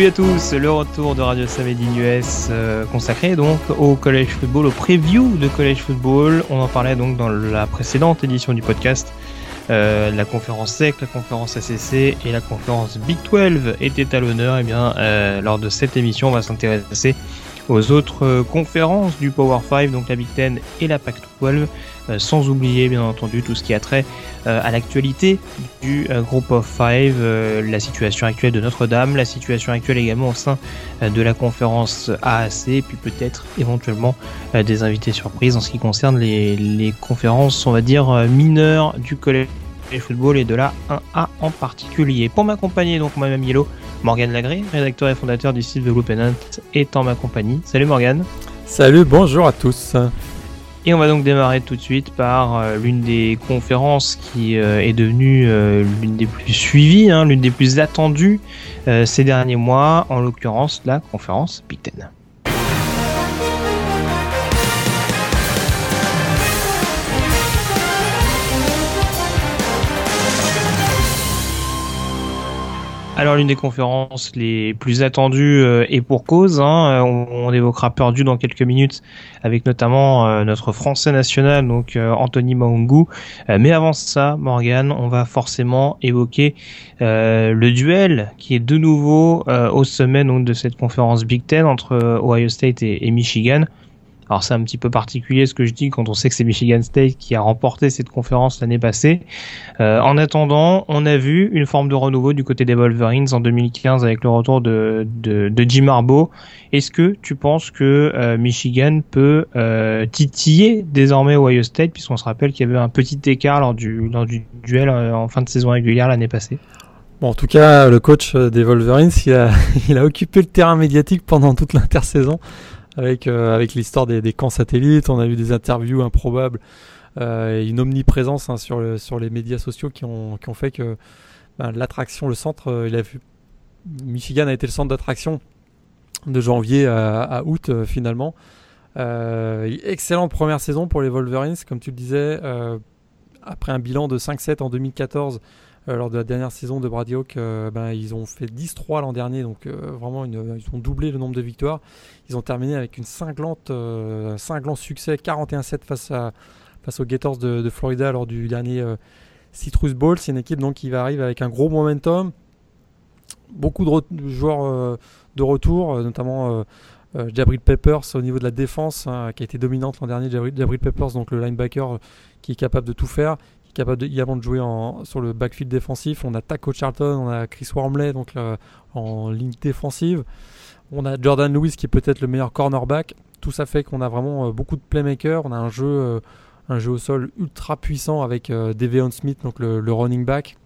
Salut à tous, le retour de Radio Samedi US euh, consacré donc au college football, au preview de college football. On en parlait donc dans la précédente édition du podcast. Euh, la conférence SEC, la conférence ACC et la conférence Big 12 étaient à l'honneur. Et eh bien, euh, lors de cette émission, on va s'intéresser aux autres euh, conférences du Power 5, donc la Big 10 et la Pac 12, euh, sans oublier bien entendu tout ce qui a trait euh, à l'actualité du Group of 5, la situation actuelle de Notre-Dame, la situation actuelle également au sein de la conférence AAC, puis peut-être éventuellement des invités surprises en ce qui concerne les, les conférences, on va dire, mineures du collège football et de la 1A en particulier. Pour m'accompagner, donc moi-même Yellow, Morgane Lagré, rédacteur et fondateur du site de Blue Pennant, est en ma compagnie. Salut Morgane. Salut, bonjour à tous. Et on va donc démarrer tout de suite par euh, l'une des conférences qui euh, est devenue euh, l'une des plus suivies, hein, l'une des plus attendues ces derniers mois, en l'occurrence la conférence Big Alors l'une des conférences les plus attendues euh, et pour cause, hein, on, on, évoquera Perdu dans quelques minutes avec notamment euh, notre français national, donc euh, Anthony Maungu. mais avant ça, Morgan, on va forcément évoquer le duel qui est de nouveau au sommet de cette conférence Big Ten entre Ohio State et Michigan. Alors c'est un petit peu particulier ce que je dis quand on sait que c'est Michigan State qui a remporté cette conférence l'année passée. Euh, en attendant, on a vu une forme de renouveau du côté des Wolverines en 2015 avec le retour de, de, Jim Harbaugh. Est-ce que tu penses que euh, Michigan peut euh, titiller désormais Ohio State puisqu'on se rappelle qu'il y avait un petit écart lors du, lors du duel en fin de saison régulière l'année passée? Bon, en tout cas, le coach des Wolverines, il a, il a occupé le terrain médiatique pendant toute l'intersaison avec, euh, avec l'histoire des, camps satellites. On a eu des interviews improbables euh, et une omniprésence hein, sur, sur les médias sociaux qui ont, qui ont fait que ben, l'attraction, le centre, euh, il a Michigan a été le centre d'attraction de janvier à, août finalement. excellente première saison pour les Wolverines, comme tu le disais, après un bilan de 5-7 en 2014 euh, lors de la dernière saison de Brady Hawk, euh, ben, ils ont fait 10-3 l'an dernier, donc euh, vraiment ils ont doublé le nombre de victoires. Ils ont terminé avec une cinglante, un cinglant succès 41-7 face, face aux Gators de, Florida lors du dernier Citrus Bowl. C'est une équipe donc, qui va arriver avec un gros momentum, beaucoup de, joueurs de retour, notamment Jabril Peppers au niveau de la défense, hein, qui a été dominante l'an dernier. Jabril Peppers, donc le linebacker qui est capable de tout faire capable également de jouer en, sur le backfield défensif. On a Taco Charlton, on a Chris Wormley donc en ligne défensive. On a Jordan Lewis qui est peut-être le meilleur cornerback. Tout ça fait qu'on a vraiment euh, beaucoup de playmakers. On a un jeu, euh, un jeu au sol ultra puissant avec euh, Deveon Smith, donc le, running back,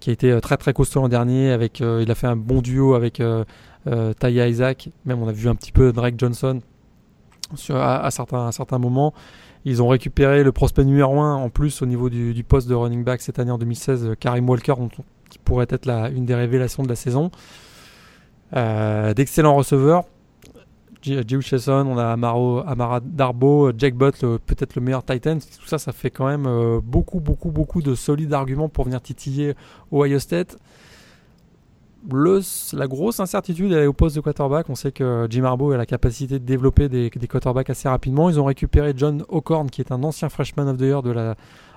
qui a été très très costaud l'an dernier. Avec, il a fait un bon duo avec Taya Isaac. Même on a vu un petit peu Drake Johnson à, certains, moments. Ils ont récupéré le prospect numéro 1 en plus au niveau du, poste de running back cette année en 2016, euh, Karim Walker, qui pourrait être une des révélations de la saison. Euh, d'excellents receveurs. Joe Chesson, on a Amara Darbo, Jack Butt, peut-être le meilleur Titan. Tout ça, ça fait quand même euh, beaucoup, beaucoup, beaucoup de solides arguments pour venir titiller Ohio State la grosse incertitude elle est au poste de quarterback. On sait que Jim Harbaugh a la capacité de développer des, quarterbacks assez rapidement. Ils ont récupéré John O'Corn, qui est un ancien freshman of the year de la,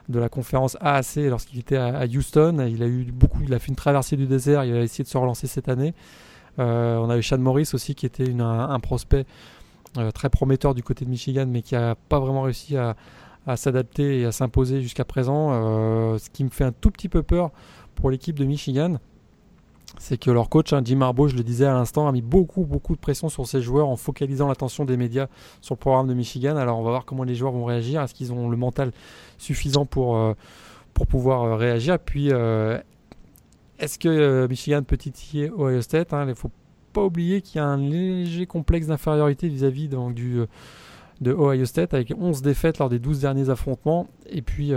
de la conférence AAC lorsqu'il était à, Houston. Il a eu beaucoup, il a fait une traversée du désert. Il a essayé de se relancer cette année. Euh, on a eu Sean Morris aussi, qui était un, prospect euh, très prometteur du côté de Michigan, mais qui n'a pas vraiment réussi à, s'adapter et à s'imposer jusqu'à présent. Euh, ce qui me fait un tout petit peu peur pour l'équipe de Michigan c'est que leur coach, hein, Jim Harbaugh, je le disais à l'instant, a mis beaucoup, beaucoup de pression sur ses joueurs en focalisant l'attention des médias sur le programme de Michigan. Alors on va voir comment les joueurs vont réagir. Est-ce qu'ils ont le mental suffisant pour, euh, pour pouvoir euh, réagir? Puis, euh, est-ce que Michigan peut titiller Ohio State hein? Il ne faut pas oublier qu'il y a un léger complexe d'infériorité vis-à-vis du, de Ohio State avec 11 défaites lors des 12 derniers affrontements et puis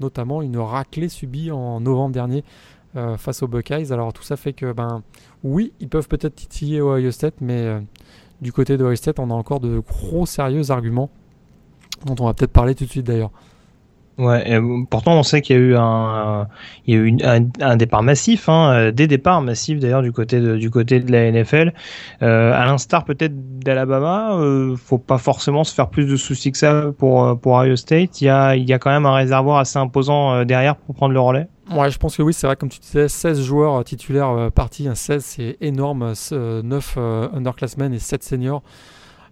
notamment une raclée subie en novembre dernier euh, face aux Buckeyes. Alors tout ça fait que, ben, oui, ils peuvent peut-être titiller Ohio State, mais euh, du côté de Ohio State, on a encore de gros sérieux arguments dont on va peut-être parler tout de suite d'ailleurs. Ouais, euh, pourtant on sait qu'il y a eu un, il y a eu un, départ massif, hein, euh, des départs massifs d'ailleurs du côté de, du côté de la NFL. Euh, à l'instar peut-être d'Alabama, euh, faut pas forcément se faire plus de soucis que ça pour pour Ohio State. Il y a, il y a quand même un réservoir assez imposant derrière pour prendre le relais. Ouais, je pense que oui, c'est vrai, comme tu disais, 16 joueurs titulaires partis, 16 c'est énorme, 9 underclassmen et 7 seniors.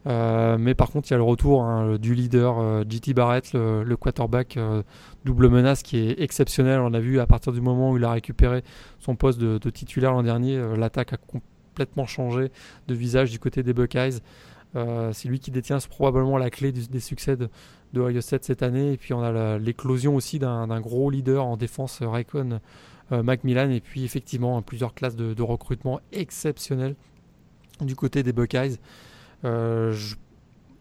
Euh, mais par contre, il y a le retour hein, du leader euh, JT Barrett, le, quarterback euh, double menace qui est exceptionnel. On a vu à partir du moment où il a récupéré son poste de, titulaire l'an dernier, l'attaque a complètement changé de visage du côté des Buckeyes. c'est lui qui détient probablement la clé des succès de, de Ohio State cette année. Et puis on a l'éclosion aussi d'un gros leader en défense, Raycon Macmillan. Et puis effectivement, plusieurs classes de, de recrutement exceptionnelles du côté des Buckeyes. Euh,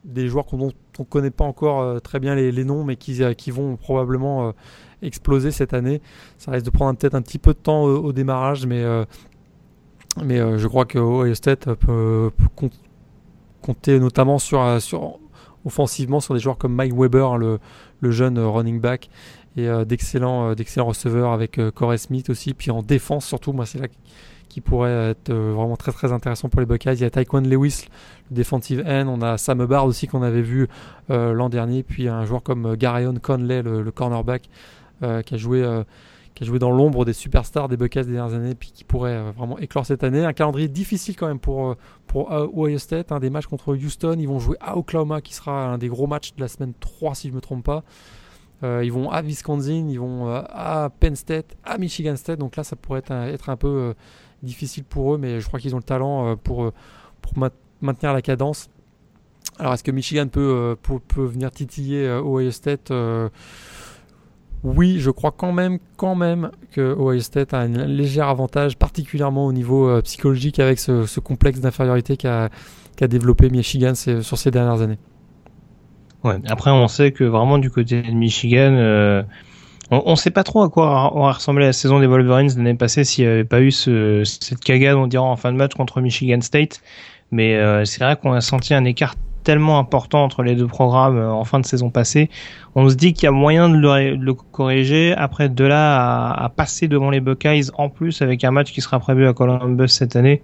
des joueurs dont on ne connaît pas encore euh, très bien les, noms, mais qui, euh, vont probablement exploser cette année. Ça risque de prendre peut-être un petit peu de temps au, démarrage, mais, mais je crois que Ohio peut, compter notamment sur, sur, offensivement sur des joueurs comme Mike Weber, hein, le, le jeune running back, et d'excellents receveurs avec Corey Smith aussi. Puis en défense, surtout, moi, c'est là qui pourrait être vraiment très très intéressant pour les Buckeyes. Il y a Taekwon Lewis, defensive end. On a Sam Bard aussi qu'on avait vu euh, l'an dernier. Puis un joueur comme euh, Garayon Conley, le, cornerback, euh, qui a joué qui a joué dans l'ombre des superstars des Buckeyes des dernières années, puis qui pourrait vraiment éclore cette année. Un calendrier difficile quand même pour, pour Ohio State, un des matchs contre Houston. Ils vont jouer à Oklahoma, qui sera un des gros matchs de la semaine 3, si je ne me trompe pas. ils vont à Wisconsin, ils vont à Penn State, à Michigan State. Donc là, ça pourrait être un, être un peu difficile pour eux, mais je crois qu'ils ont le talent pour, pour maintenir la cadence. Alors, est-ce que Michigan peut, euh, peut, venir titiller euh, Ohio State euh, Oui, je crois quand même, quand même que Ohio State a un léger avantage, particulièrement au niveau psychologique, avec ce, complexe d'infériorité qu'a développé Michigan sur ces dernières années. Ouais, après, on sait que vraiment du côté de Michigan, on ne sait pas trop à quoi aurait ressemblé la saison des Wolverines l'année passée s'il n'y avait pas eu cette cagade, on dirait, en fin de match contre Michigan State. Mais euh, c'est vrai qu'on a senti un écart tellement important entre les deux programmes euh, en fin de saison passée. On se dit qu'il y a moyen de le, corriger. Après, de là à, passer devant les Buckeyes en plus avec un match qui sera prévu à Columbus cette année,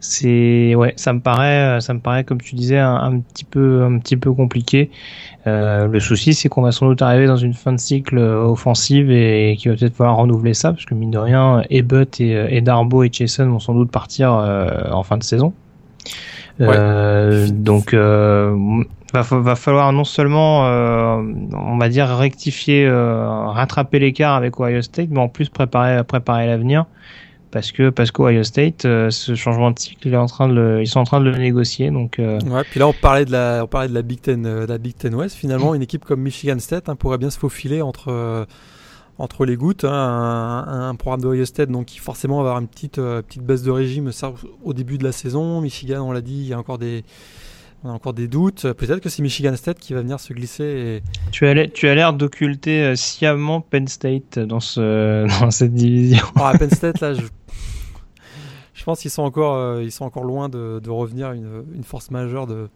c'est ouais, ça me paraît, ça me paraît comme tu disais un, petit peu, un petit peu compliqué. Euh, le souci, c'est qu'on va sans doute arriver dans une fin de cycle offensive et, qu'il va peut-être falloir renouveler ça parce que mine de rien, Ebbett et, et Darbo et Jason vont sans doute partir en fin de saison. Euh, donc euh, va, va falloir non seulement euh, on va dire rectifier rattraper l'écart avec Ohio State mais en plus préparer préparer l'avenir parce que parce qu'Ohio State ce changement de cycle il est en train de ils sont en train de le négocier donc ouais puis là on parlait de la on parlait de la Big Ten de la Big Ten West finalement une équipe comme Michigan State hein, pourrait bien se faufiler entre entre les gouttes, hein, un, programme de Ohio State donc qui forcément va avoir une petite, euh, petite baisse de régime ça, au début de la saison. Michigan, on l'a dit, il y a encore des, on a encore des doutes. Peut-être que c'est Michigan State qui va venir se glisser. Et... Tu as l'air, tu as l'air d'occulter euh, sciemment Penn State dans, ce, dans cette division. Ah, Penn State, là, je, je pense qu'ils sont encore, euh, ils sont encore loin de, de revenir une, une force majeure de,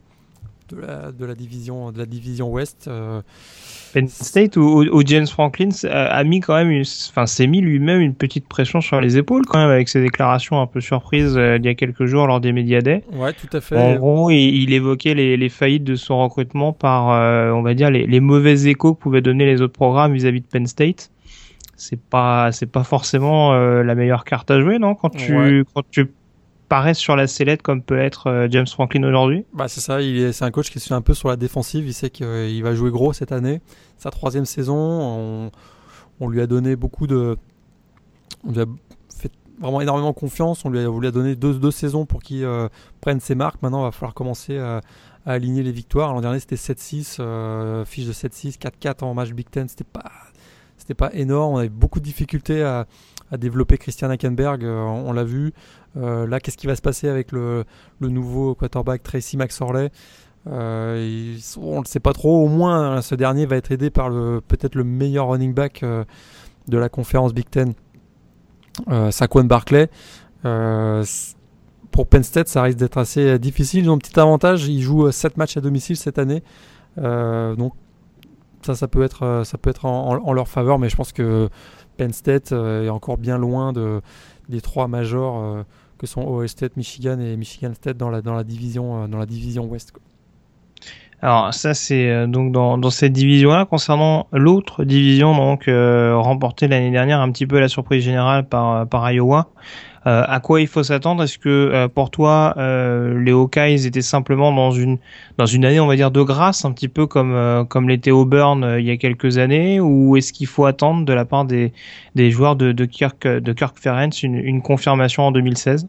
de la, de la, division, de la division Ouest. Penn State où, James Franklin a, mis quand même, enfin s'est mis lui-même une petite pression sur les épaules quand même avec ses déclarations un peu surprises euh, il y a quelques jours lors des Media Day. Ouais, tout à fait. En gros, il, évoquait les, les, faillites de son recrutement par, euh, on va dire, les, les, mauvais échos que pouvaient donner les autres programmes vis-à-vis de Penn State. C'est pas, c'est pas forcément euh, la meilleure carte à jouer, non Quand tu, quand tu paraissent sur la sellette comme peut être euh, James Franklin aujourd'hui? Bah C'est ça, il est, c'est un coach qui suit un peu sur la défensive, il sait qu'il va jouer gros cette année. Sa troisième saison, on, on lui a donné beaucoup de... On lui a fait vraiment énormément confiance, on lui a, voulu donner deux, deux saisons pour qu'il euh, prenne ses marques. Maintenant, il va falloir commencer à, aligner les victoires. L'an dernier, c'était 7-6, euh, fiche de 7-6, 4-4 en match Big Ten, c'était pas... C'était pas énorme, on avait beaucoup de difficultés à, développer Christian Hackenberg, on l'a vu. Euh, là, qu'est-ce qui va se passer avec le, nouveau quarterback Tracy McSorley? Euh, On ne le sait pas trop. Au moins, hein, ce dernier va être aidé par peut-être le meilleur running back euh, de la conférence Big Ten, Saquon Barclay. pour Penn State, ça risque d'être assez difficile. Ils ont un petit avantage, ils jouent 7 matchs à domicile cette année. donc ça, ça peut être, ça peut être en, leur faveur, mais je pense que Penn State est encore bien loin de, des trois majors que sont Ohio State, Michigan et Michigan State dans la, dans la, division, dans la division Ouest. Alors ça c'est euh, donc dans, cette division-là. Concernant l'autre division, donc euh, remportée l'année dernière, un petit peu la surprise générale par par Iowa. Euh, à quoi il faut s'attendre? Est-ce que pour toi les Hawkeyes étaient simplement dans une dans une année on va dire de grâce, un petit peu comme comme l'était Auburn il y a quelques années, ou est-ce qu'il faut attendre de la part des des joueurs de, Kirk de Kirk Ferentz une, confirmation en 2016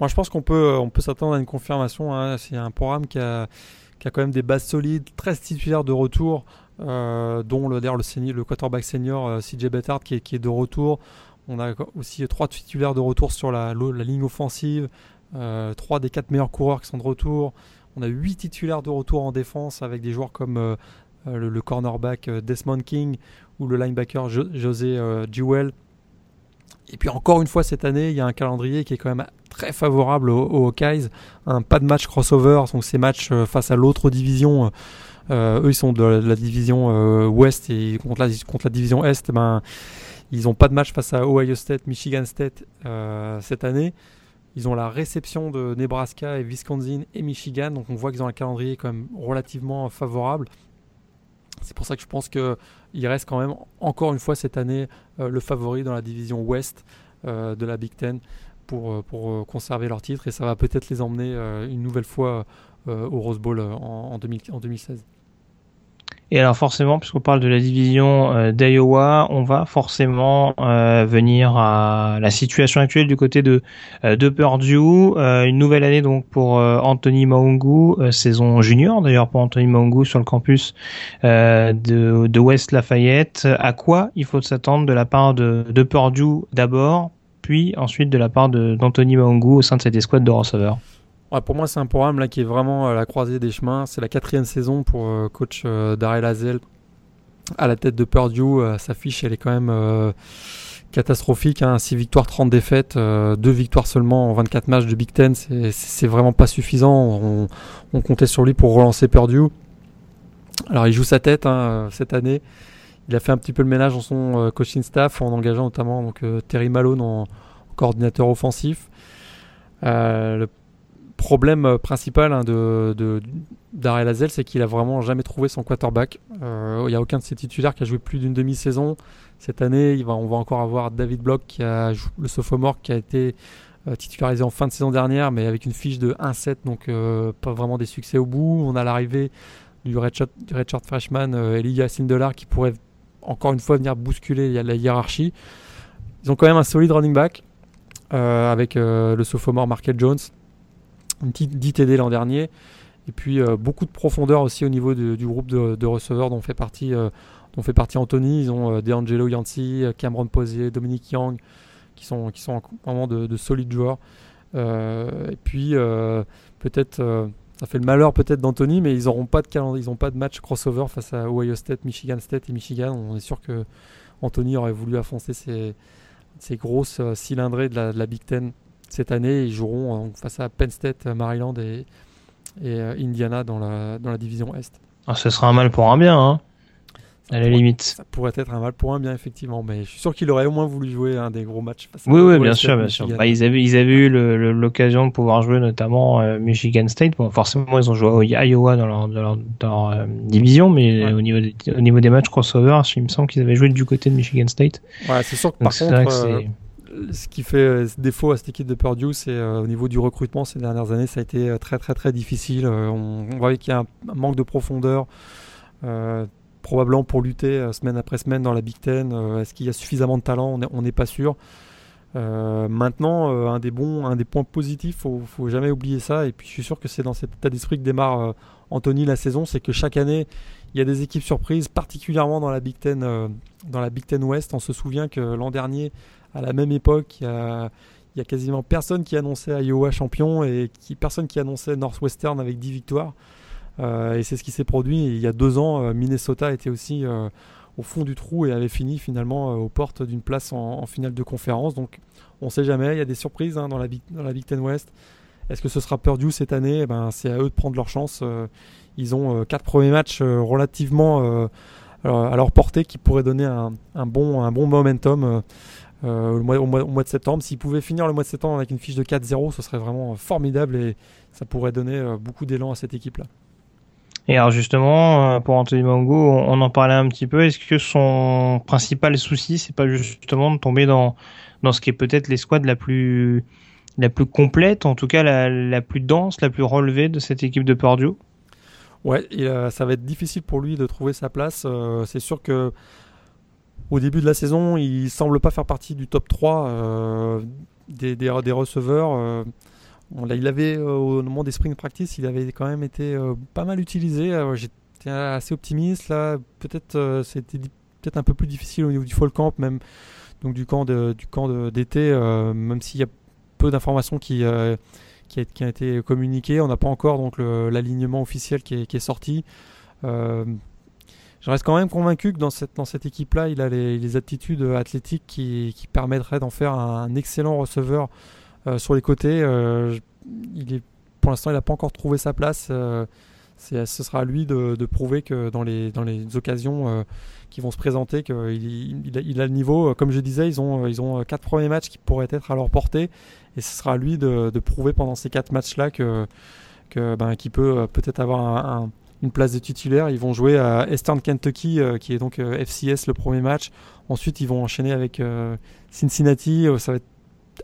Moi je pense qu'on peut on peut s'attendre à une confirmation. Hein. C'est un programme qui a qui a quand même des bases solides, 13 titulaires de retour, euh, dont le, le, le quarterback senior euh, CJ Bettard qui est, qui est, de retour. On a aussi trois titulaires de retour sur la, ligne offensive, euh, trois des quatre meilleurs coureurs qui sont de retour. On a huit titulaires de retour en défense avec des joueurs comme le, cornerback Desmond King ou le linebacker José Jewell. Et puis encore une fois cette année, il y a un calendrier qui est quand même très favorable aux, Hawkeyes. Un pas de match crossover, donc ces matchs euh, face à l'autre division. Euh, euh, eux, ils sont de la, division ouest et contre la, contre la division est, ben, ils n'ont pas de match face à Ohio State, Michigan State cette année. Ils ont la réception de Nebraska et Wisconsin et Michigan, donc on voit qu'ils ont un calendrier quand même relativement favorable. C'est pour ça que je pense qu'il reste quand même encore une fois cette année le favori dans la division ouest de la Big Ten pour, euh, pour euh, conserver leur titre et ça va peut-être les emmener euh, une nouvelle fois au Rose Bowl en, en, 2016. Et alors forcément, puisqu'on parle de la division d'Iowa, on va forcément venir à la situation actuelle du côté de, de Purdue. une nouvelle année donc pour Anthony Maungu, saison junior d'ailleurs pour Anthony Maungu sur le campus de, de West Lafayette. À quoi il faut s'attendre de la part de, de Purdue d'abord puis ensuite de la part d'Anthony Maungu au sein de cette escouade de receveurs? Pour moi, c'est un programme là qui est vraiment à la croisée des chemins. C'est la quatrième saison pour euh, coach euh, Darrell Hazel à la tête de Purdue. Euh, sa fiche, elle est quand même catastrophique. 6 hein. victoires, 30 défaites, 2 victoires seulement en 24 matchs de Big Ten. C'est vraiment pas suffisant. On, comptait sur lui pour relancer Purdue. Alors, il joue sa tête hein, cette année. Il a fait un petit peu le ménage dans son euh, coaching staff en engageant notamment euh, Terry Malone en, coordinateur offensif. Euh, problème principal hein, de, Hazel, c'est qu'il a vraiment jamais trouvé son quarterback. Il n'y a aucun de ses titulaires qui a joué plus d'une demi-saison. Cette année, on va encore avoir David Block, qui a le sophomore, qui a été titularisé en fin de saison dernière, mais avec une fiche de 1-7, donc pas vraiment des succès au bout. On a l'arrivée du redshirt, du redshirt freshman Elijah Sindelar, qui pourrait encore une fois venir bousculer la hiérarchie. Ils ont quand même un solide running back euh, avec euh, le sophomore Markel Jones, une petite 10 TD l'an dernier, et puis euh, beaucoup de profondeur aussi au niveau du groupe de, receveurs dont fait partie, dont fait partie Anthony. Ils ont DeAngelo Yancy, Cameron Posier, Dominique Young, qui sont, qui sont vraiment de, de solides joueurs. et puis peut-être ça fait le malheur peut-être d'Anthony, mais ils n'auront pas de ils n'ont pas de match crossover face à Ohio State, Michigan State et Michigan. On est sûr que Anthony aurait voulu affoncer ses, grosses euh, cylindrées de la, Big Ten cette année. Ils joueront euh, face à Penn State, Maryland et, euh, Indiana dans la, dans la division Est. Ah, ce sera un mal pour un bien. Hein à la limite. Ça pourrait être un mal pour un bien, effectivement. Mais je suis sûr qu'il aurait au moins voulu jouer un des gros matchs. oui, oui, bien sûr, bien sûr. Bah, ils, avaient, ils avaient eu l'occasion de pouvoir jouer notamment euh, Michigan State. Bon, forcément, ils ont joué à Iowa dans leur, dans leur, euh, division, mais au, niveau des, au niveau des matchs crossover, il me semble qu'ils avaient joué du côté de Michigan State. Ouais, c'est sûr que par contre, euh, ce qui fait défaut à cette équipe de Purdue, c'est au niveau du recrutement ces dernières années, ça a été très, très, très difficile. on, voyait qu'il y a un, manque de profondeur. Euh, probablement pour lutter euh, semaine après semaine dans la Big Ten. Euh, est-ce qu'il y a suffisamment de talent? On n'est pas sûr. Euh, maintenant, un des bons, un des points positifs, faut, faut jamais oublier ça. Et puis, je suis sûr que c'est dans cet état d'esprit que démarre Anthony la saison, c'est que chaque année, il y a des équipes surprises, particulièrement dans la Big Ten, dans la Big Ten West. On se souvient que l'an dernier, à la même époque, il y a, quasiment personne qui annonçait Iowa champion et qui, personne qui annonçait Northwestern avec 10 victoires. Euh, et c'est ce qui s'est produit. il y a deux ans, euh, Minnesota était aussi euh, au fond du trou et avait fini finalement aux portes d'une place en, finale de conférence. Donc on ne sait jamais, il y a des surprises hein, dans, la Big, Ten West. Est-ce que ce sera Purdue cette année? Eh ben, C'est à eux de prendre leur chance. ils ont quatre premiers matchs relativement à leur portée qui pourraient donner un, bon, un bon momentum. Au, mois, au, mois, de septembre. S'ils pouvaient finir le mois de septembre avec une fiche de 4-0, ce serait vraiment formidable et ça pourrait donner beaucoup d'élan à cette équipe-là. Et alors justement, euh, pour Anthony Mango, on en parlait un petit peu. Est-ce que son principal souci, c'est pas justement de tomber dans dans ce qui est peut-être l'escouade la plus la plus complète, en tout cas la, la plus dense, la plus relevée de cette équipe de Purdue? Ouais, ça va être difficile pour lui de trouver sa place. Euh, c'est sûr que au début de la saison, il semble pas faire partie du top 3 euh, des, des, receveurs il avait euh, au moment des spring practice, il avait quand même été euh, pas mal utilisé. J'étais assez optimiste là. Peut-être c'était peut-être un peu plus difficile au niveau du fall camp, même donc du camp d'été, même s'il y a peu d'informations qui a, qui a, été communiquées. On n'a pas encore l'alignement officiel qui est sorti. Je reste quand même convaincu que dans cette, dans cette équipe-là, il a les, les aptitudes athlétiques qui, qui permettraient d'en faire un, excellent receveur euh, sur les côtés, euh, il est, pour l'instant, il n'a pas encore trouvé sa place. Euh, ce sera à lui de, prouver que dans les, dans les occasions qui vont se présenter, qu'il il, a le niveau. Comme je disais, ils ont, ils ont quatre premiers matchs qui pourraient être à leur portée. Et ce sera à lui de, prouver pendant ces quatre matchs-là que, ben, qu'il peut peut-être avoir une place de titulaire. Ils vont jouer à Eastern Kentucky, qui est donc FCS le premier match. Ensuite, ils vont enchaîner avec Cincinnati. ça va être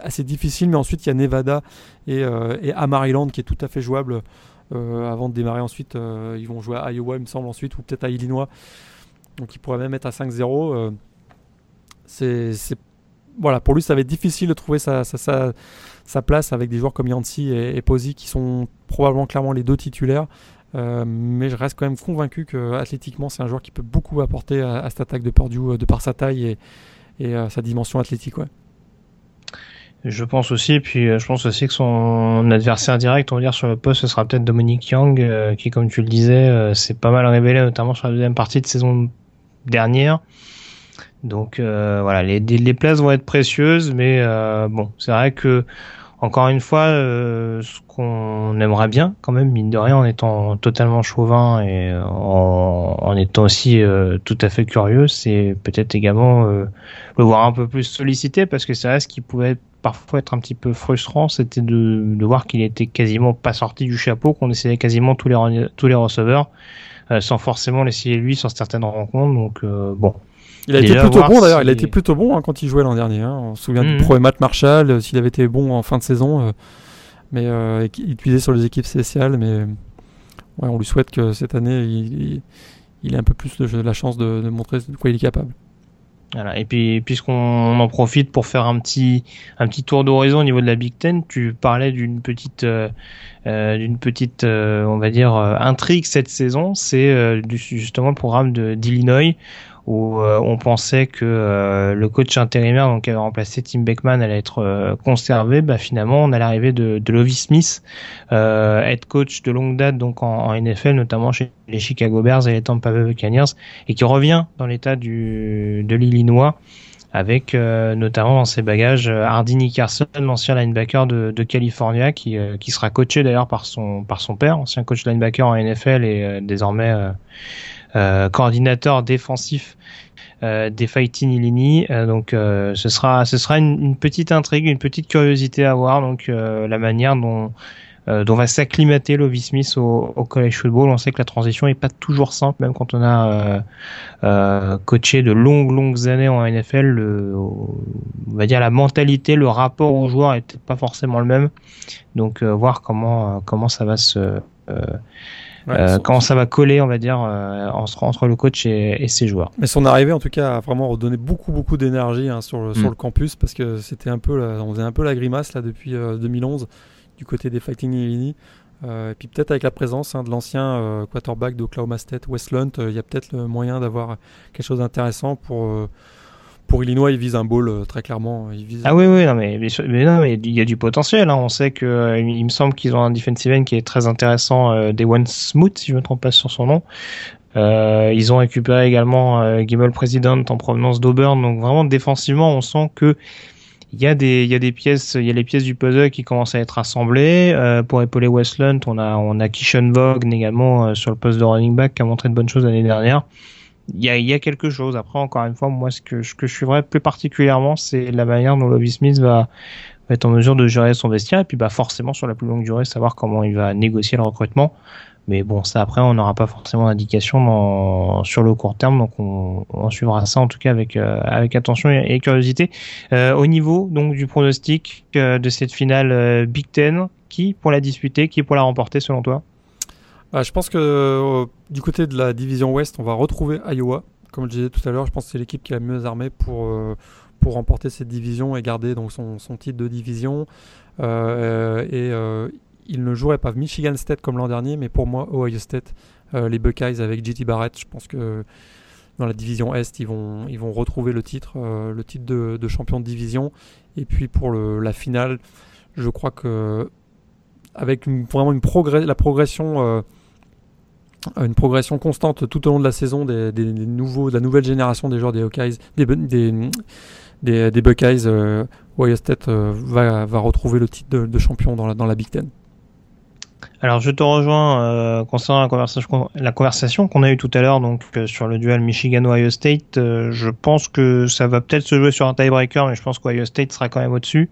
assez difficile, mais ensuite il y a Nevada et, euh, et Maryland qui est tout à fait jouable euh, avant de démarrer ensuite. Euh, ils vont jouer à Iowa, il me semble, ensuite, ou peut-être à Illinois. Donc ils pourraient même être à 5-0. c'est voilà, pour lui, ça va être difficile de trouver sa, sa, sa, place avec des joueurs comme Yancy et, et Posey qui sont probablement clairement les deux titulaires. Mais je reste quand même convaincu que athlétiquement, c'est un joueur qui peut beaucoup apporter à, cette attaque de Purdue de par sa taille et, et sa dimension athlétique. Je pense aussi, puis euh, je pense aussi que son adversaire direct, on va dire sur le poste, ce sera peut-être Dominique Young, euh, qui, comme tu le disais, euh, s'est pas mal révélé, notamment sur la deuxième partie de saison dernière. Donc voilà, les, les places vont être précieuses, mais bon, c'est vrai que encore une fois, ce qu'on aimerait bien, quand même, mine de rien, en étant totalement chauvin et en, en étant aussi tout à fait curieux, c'est peut-être également le voir un peu plus sollicité, parce que c'est vrai ce qui pouvait parfois être un petit peu frustrant, c'était de, de, voir qu'il était quasiment pas sorti du chapeau, qu'on essayait quasiment tous les tous les receveurs, euh, sans forcément l'essayer lui sur certaines rencontres. Donc euh, bon. Il a été plutôt bon d'ailleurs. Il a été plutôt bon hein, quand il jouait l'an dernier. Hein. On se souvient du mhm. premier match Marshall, euh, s'il avait été bon en fin de saison, mais il utilisait sur les équipes spéciales. Mais ouais, on lui souhaite que cette année, il, il, ait un peu plus de, la chance de, de montrer de quoi il est capable. Voilà. Et puis puisqu'on en profite pour faire un petit un petit tour d'horizon au niveau de la Big Ten, tu parlais d'une petite euh, euh d'une petite euh, on va dire euh, intrigue cette saison, c'est justement le programme d'Illinois où euh, on pensait que euh, le coach intérimaire donc qui avait remplacé Tim Beckman allait être euh, conservé, bah finalement on a l'arrivée de, de Lovie Smith, head coach de longue date donc en, NFL notamment chez les Chicago Bears et les Tampa Bay Buccaneers et qui revient dans l'état de l'Illinois avec notamment dans ses bagages Hardy Nickerson, l'ancien linebacker de, de qui, qui sera coaché d'ailleurs par son par son père, ancien coach linebacker en NFL et désormais euh, coordinateur défensif euh, des Fighting Illini. Euh, donc ce sera ce sera une, petite intrigue, une petite curiosité à voir. Donc la manière dont dont va s'acclimater Lovie Smith au, au, college football. On sait que la transition est pas toujours simple, même quand on a euh, coaché de longues longues années en NFL. Le, on va dire la mentalité, le rapport aux joueurs est pas forcément le même. Donc voir comment comment ça va se euh, quand ça va coller, on va dire, euh, entre le coach et, ses joueurs. Mais son arrivée, en tout cas, a vraiment redonné beaucoup, beaucoup d'énergie hein, sur, le, sur mm. le campus parce que c'était un peu, on faisait un peu la grimace là depuis 2011 euh, du côté des Fighting Illini. et puis peut-être avec la présence hein, de l'ancien quarterback d'Oklahoma State, Westland, il y a peut-être le moyen d'avoir quelque chose d'intéressant pour pour Illinois, ils visent un bowl euh, très clairement. ah oui, oui, non, mais, mais, non, mais il y a du potentiel. Hein. On sait que euh, il me semble qu'ils ont un defensive end qui est très intéressant, euh, One Smooth, si je me trompe pas sur son nom. Euh, ils ont récupéré également euh, President en provenance d'Auburn. Donc vraiment défensivement, on sent que il y a des il y a des pièces il y a les pièces du puzzle qui commencent à être assemblées euh, pour épauler Westland on a on a Kishon Vogue également euh, sur le poste de running back qui a montré de bonnes choses l'année dernière il y a quelque chose. Après encore une fois moi ce que je suivrais plus particulièrement c'est la manière dont Lovie Smith va, être en mesure de gérer son vestiaire et puis bah forcément sur la plus longue durée savoir comment il va négocier le recrutement. Mais bon, ça après, on n'aura pas forcément d'indication sur le court terme, donc on, on, suivra ça en tout cas avec euh, avec attention et, curiosité. Euh, au niveau donc du pronostic euh, de cette finale euh, Big Ten, qui pour la disputer, qui pour la remporter selon toi? Bah, Je pense que du côté de la division Ouest, on va retrouver Iowa. Comme je disais tout à l'heure, je pense que c'est l'équipe qui est la mieux armée pour pour remporter cette division et garder donc son, son titre de division. et il ne jouerait pas Michigan State comme l'an dernier, mais pour moi, Ohio State, euh, les Buckeyes avec JT Barrett, je pense que dans la division Est, ils vont, ils vont retrouver le titre, euh, le titre de, champion de division. Et puis pour la finale, je crois que avec vraiment une la progression, euh, une progression constante tout au long de la saison des, nouveaux, de la nouvelle génération des joueurs des Hawkeyes, des, Buckeyes, Ohio State va, va retrouver le titre de, champion dans la, dans la Big Ten. Alors je te rejoins euh, concernant la conversation, qu'on a eue tout à l'heure donc euh, sur le duel Michigan-Ohio State. Euh, je pense que ça va peut-être se jouer sur un tiebreaker, mais je pense qu'Ohio State sera quand même au-dessus.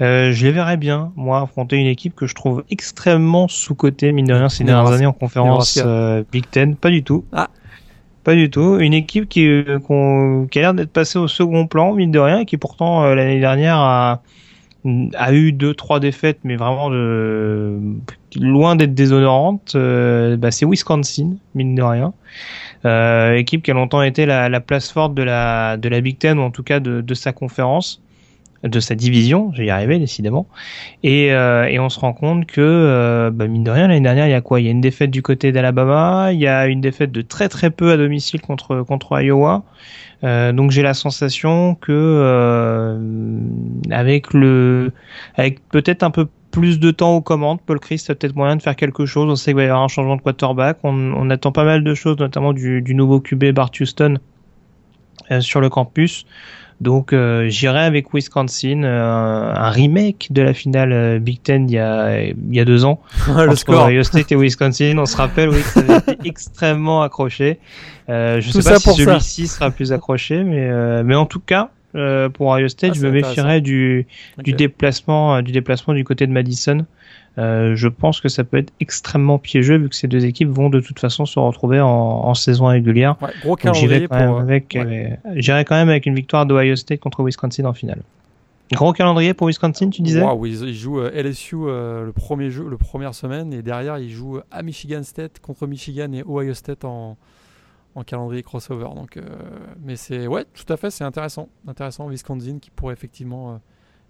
Je les verrais bien, moi, affronter une équipe que je trouve extrêmement sous-cotée, mine de rien, ces dernières années en conférence Big Ten. Pas du tout. Ah. Pas du tout. Une équipe qui, qui a l'air d'être passée au second plan, mine de rien, et qui pourtant l'année dernière a a eu deux trois défaites mais vraiment de loin d'être déshonorante euh, bah, c'est Wisconsin mine de rien euh, équipe qui a longtemps été la, la, place forte de la de la Big Ten ou en tout cas de, de sa conférence de sa division, j'y arrivé décidément, et, euh, et on se rend compte que euh, bah, mine de rien l'année dernière il y a quoi? Il y a une défaite du côté d'Alabama, il y a une défaite de très très peu à domicile contre contre Iowa, euh, donc j'ai la sensation que euh, avec le, avec peut-être un peu plus de temps aux commandes, Paul Christ a peut-être moyen de faire quelque chose. On sait qu'il va y avoir un changement de quarterback. On, on attend pas mal de choses, notamment du, du nouveau QB Bart Houston euh, sur le campus. Donc euh, j'irai avec Wisconsin, euh, un remake de la finale euh, Big Ten il y a, il y a deux ans. le score. Ohio State et Wisconsin, on se rappelle oui, ça avait été extrêmement accroché. Euh, je ne sais pas si celui-ci sera plus accroché, mais, mais en tout cas, pour Ohio State, ah, je me méfierais du, du déplacement, du déplacement du côté de Madison. Euh, je pense que ça peut être extrêmement piégeux vu que ces deux équipes vont de toute façon se retrouver en, saison régulière. Ouais, gros calendrier quand, même avec, euh, quand même avec une victoire d'Ohio State contre Wisconsin en finale. Gros calendrier pour Wisconsin, tu disais? Oui, ils, jouent euh, LSU le premier jeu, le première semaine, et derrière ils jouent à Michigan State contre Michigan et Ohio State en, en calendrier crossover. Donc, mais c'est ouais, tout à fait, c'est intéressant, intéressant Wisconsin qui pourrait effectivement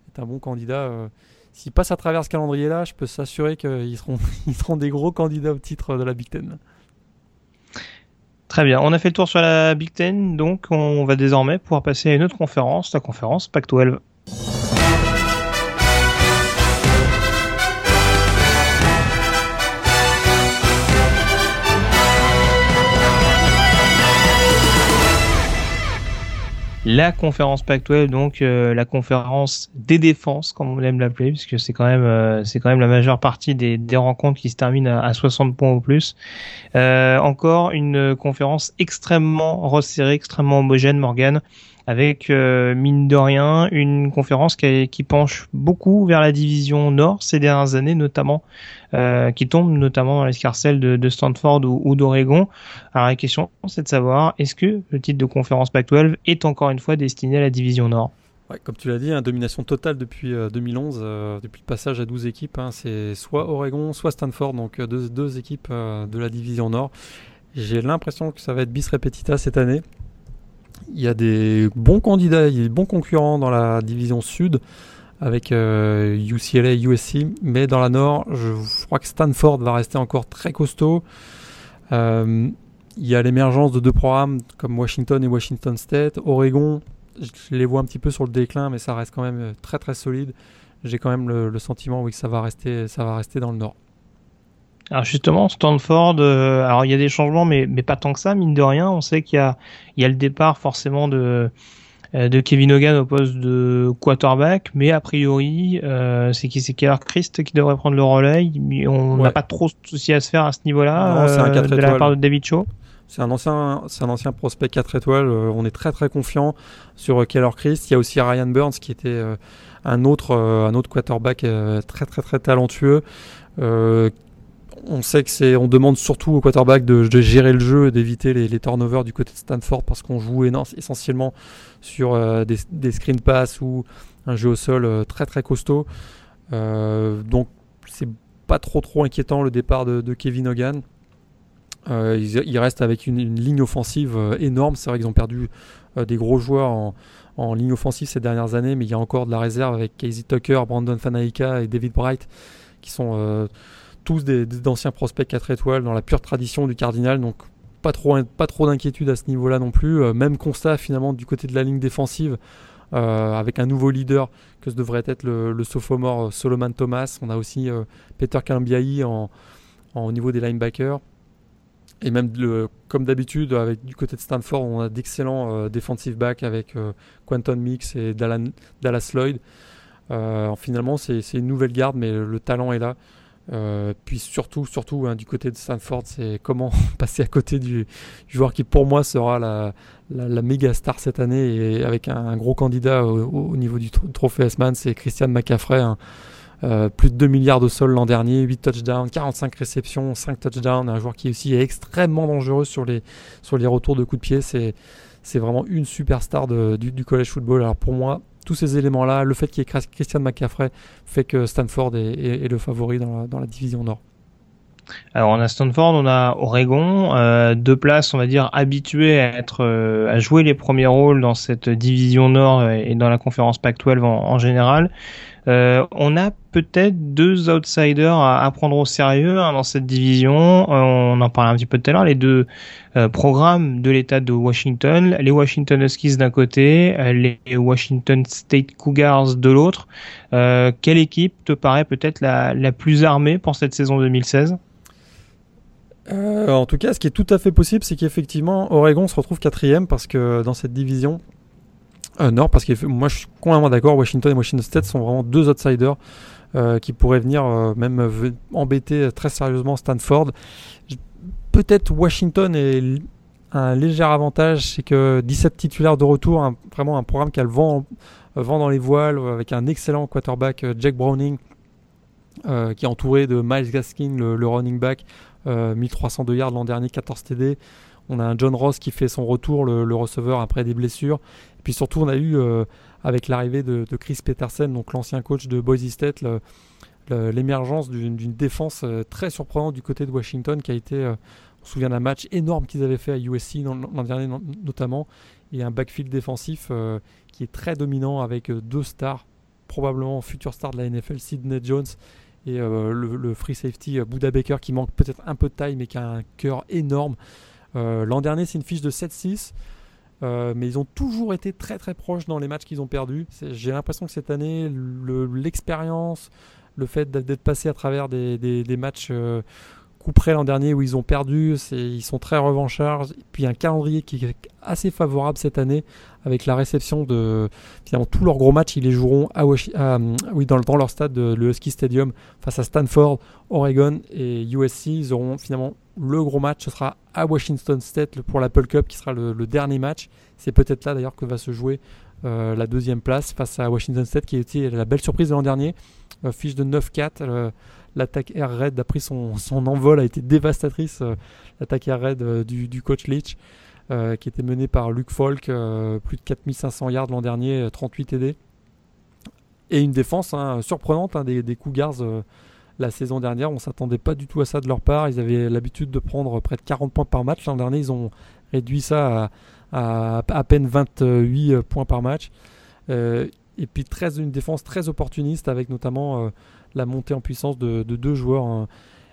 être un bon candidat s'ils passent à travers ce calendrier-là, je peux s'assurer qu'ils seront, des gros candidats au titre de la Big Ten. Très bien, on a fait le tour sur la Big Ten, donc on va désormais pouvoir passer à une autre conférence, la conférence Pac-12. La conférence Pac-12, donc euh, la conférence des défenses, comme on aime l'appeler, puisque c'est quand même euh, c'est quand même la majeure partie des, des rencontres qui se terminent à, 60 points ou plus. Euh, encore une conférence extrêmement resserrée, extrêmement homogène, Morgan, avec mine de rien une conférence qui, penche beaucoup vers la division Nord ces dernières années, notamment euh, qui tombent notamment dans l'escarcelle de, de Stanford ou, d'Oregon. Alors la question, c'est de savoir, est-ce que le titre de conférence Pac-12 est encore une fois destiné à la division Nord? Comme tu l'as dit, hein, domination totale depuis 2011, euh, euh, depuis le passage à 12 équipes. Hein, c'est soit Oregon, soit Stanford, donc deux, deux équipes de la division Nord. J'ai l'impression que ça va être bis repetita cette année. Il y a des bons candidats, il y a des bons concurrents dans la division Sud avec euh, UCLA, USC, mais dans la Nord, je crois que Stanford va rester encore très costaud. Euh, il y a l'émergence de deux programmes comme Washington et Washington State. Oregon, je les vois un petit peu sur le déclin, mais ça reste quand même très très solide. J'ai quand même le, sentiment que ça va, rester, ça va rester dans le Nord. Alors justement, Stanford, euh, alors il y a des changements, mais, mais pas tant que ça, mine de rien. On sait qu'il y a, il y a le départ forcément de, de Kevin Hogan au poste de quarterback, mais a priori, c'est qui c'est Keller Christ qui devrait prendre le relais. On n'a pas trop de soucis à se faire à ce niveau-là de la part de David Shaw. C'est un ancien, c'est un ancien prospect 4 étoiles. on est très très confiant sur Keller Christ. Il y a aussi Ryan Burns qui était un autre, un autre quarterback très très très talentueux on sait que c'est, on demande surtout au quarterback de, gérer le jeu et d'éviter les, turnovers du côté de Stanford parce qu'on joue essentiellement sur euh, des, screen pass ou un jeu au sol euh, très très costaud. Euh, donc c'est pas trop trop inquiétant le départ de, Kevin Hogan. il, reste avec une, ligne offensive énorme. C'est vrai qu'ils ont perdu des gros joueurs en, en, ligne offensive ces dernières années, mais il y a encore de la réserve avec Casey Tucker, Brandon Fanaika et David Bright qui sont tous d'anciens prospects 4 étoiles dans la pure tradition du Cardinal, donc pas trop, pas d'inquiétude à ce niveau-là non plus. Euh, même constat finalement du côté de la ligne défensive, euh, avec un nouveau leader que ce devrait être le, sophomore euh, Solomon Thomas. On a aussi Peter Kalambiaï en, au niveau des linebackers. Et même comme d'habitude, avec du côté de Stanford, on a d'excellents defensive backs avec Quanton Mix et Dallas Lloyd. finalement, c'est une nouvelle garde, mais le talent est là. Euh, puis surtout, surtout hein, du côté de Stanford, c'est comment passer à côté du, joueur qui pour moi sera la, méga star cette année et avec un, gros candidat au, niveau du trophée S-Man, c'est Christian McCaffrey. Hein. Euh, plus de 2 milliards de sols l'an dernier, 8 touchdowns, 45 réceptions, 5 touchdowns, un joueur qui aussi est extrêmement dangereux sur les, sur les retours de coups de pied. C'est, c'est vraiment une superstar du, du college football. Alors pour moi, tous ces éléments-là, le fait qu'il y ait Christian McCaffrey, fait que Stanford est, le favori dans la, division Nord. Alors on a Stanford, on a Oregon, euh, deux places on va dire habituées à être euh, à jouer les premiers rôles dans cette division Nord et dans la conférence Pac-12 en, général. Euh, on a peut-être deux outsiders à, prendre au sérieux hein, dans cette division. Euh, on en parlait un petit peu tout à l'heure. Les deux euh, programmes de l'État de Washington, les Washington Huskies d'un côté, les Washington State Cougars de l'autre. quelle équipe te paraît peut-être la, la plus armée pour cette saison 2016 en tout cas, ce qui est tout à fait possible, c'est qu'effectivement, Oregon se retrouve quatrième parce que dans cette division, euh, non, parce que moi je suis complètement d'accord. Washington et Washington State sont vraiment deux outsiders euh, qui pourraient venir euh, même embêter très sérieusement Stanford. Peut-être Washington est un léger avantage, c'est que 17 titulaires de retour, vraiment un programme qui a le vent, vent dans les voiles, avec un excellent quarterback, Jack Browning, qui est entouré de Miles Gaskin, le, running back, 1302 yards l'an dernier, 14 TD. On a un John Ross qui fait son retour, le receveur après des blessures. Et puis surtout, on a eu, euh, avec l'arrivée de, Chris Petersen, donc l'ancien coach de Boise State, l'émergence d'une défense euh, très surprenante du côté de Washington qui a été, euh, on se souvient d'un match énorme qu'ils avaient fait à USC l'an dernier notamment, et un backfield défensif qui est très dominant avec deux stars, probablement futurs stars de la NFL, Sidney Jones et le, free safety Buda Baker qui manque peut-être un peu de taille mais qui a un cœur énorme. l'an dernier c'est une fiche de 7-6. Euh, mais ils ont toujours été très très proches dans les matchs qu'ils ont perdus. J'ai l'impression que cette année, l'expérience, le, fait d'être passé à travers des, matchs euh, près l'an dernier où ils ont perdu, ils sont très revanchards. Et puis un calendrier qui est assez favorable cette année avec la réception de finalement tous leurs gros matchs, ils les joueront à, oui, dans, leur stade, le Husky Stadium, face à Stanford, Oregon et USC. Ils auront finalement le gros match, ce sera à Washington State pour l'Apple Cup, qui sera le, dernier match. C'est peut-être là d'ailleurs que va se jouer euh, la deuxième place face à Washington State, qui été la belle surprise de l'an dernier. Euh, fiche de 9-4. Euh, l'attaque Air Raid, d'après son, son, envol, a été dévastatrice. L'attaque Air Raid du, coach Leach, qui était menée par Luke Falk, plus de 4500 yards l'an dernier, 38 TD. Et une défense hein, surprenante hein, des, Cougars la saison dernière. On s'attendait pas du tout à ça de leur part. Ils avaient l'habitude de prendre près de 40 points par match. L'an dernier, ils ont réduit ça à à, peine 28 points par match. Euh, et puis très, une défense très opportuniste avec notamment euh, la montée en puissance de, deux joueurs, hein.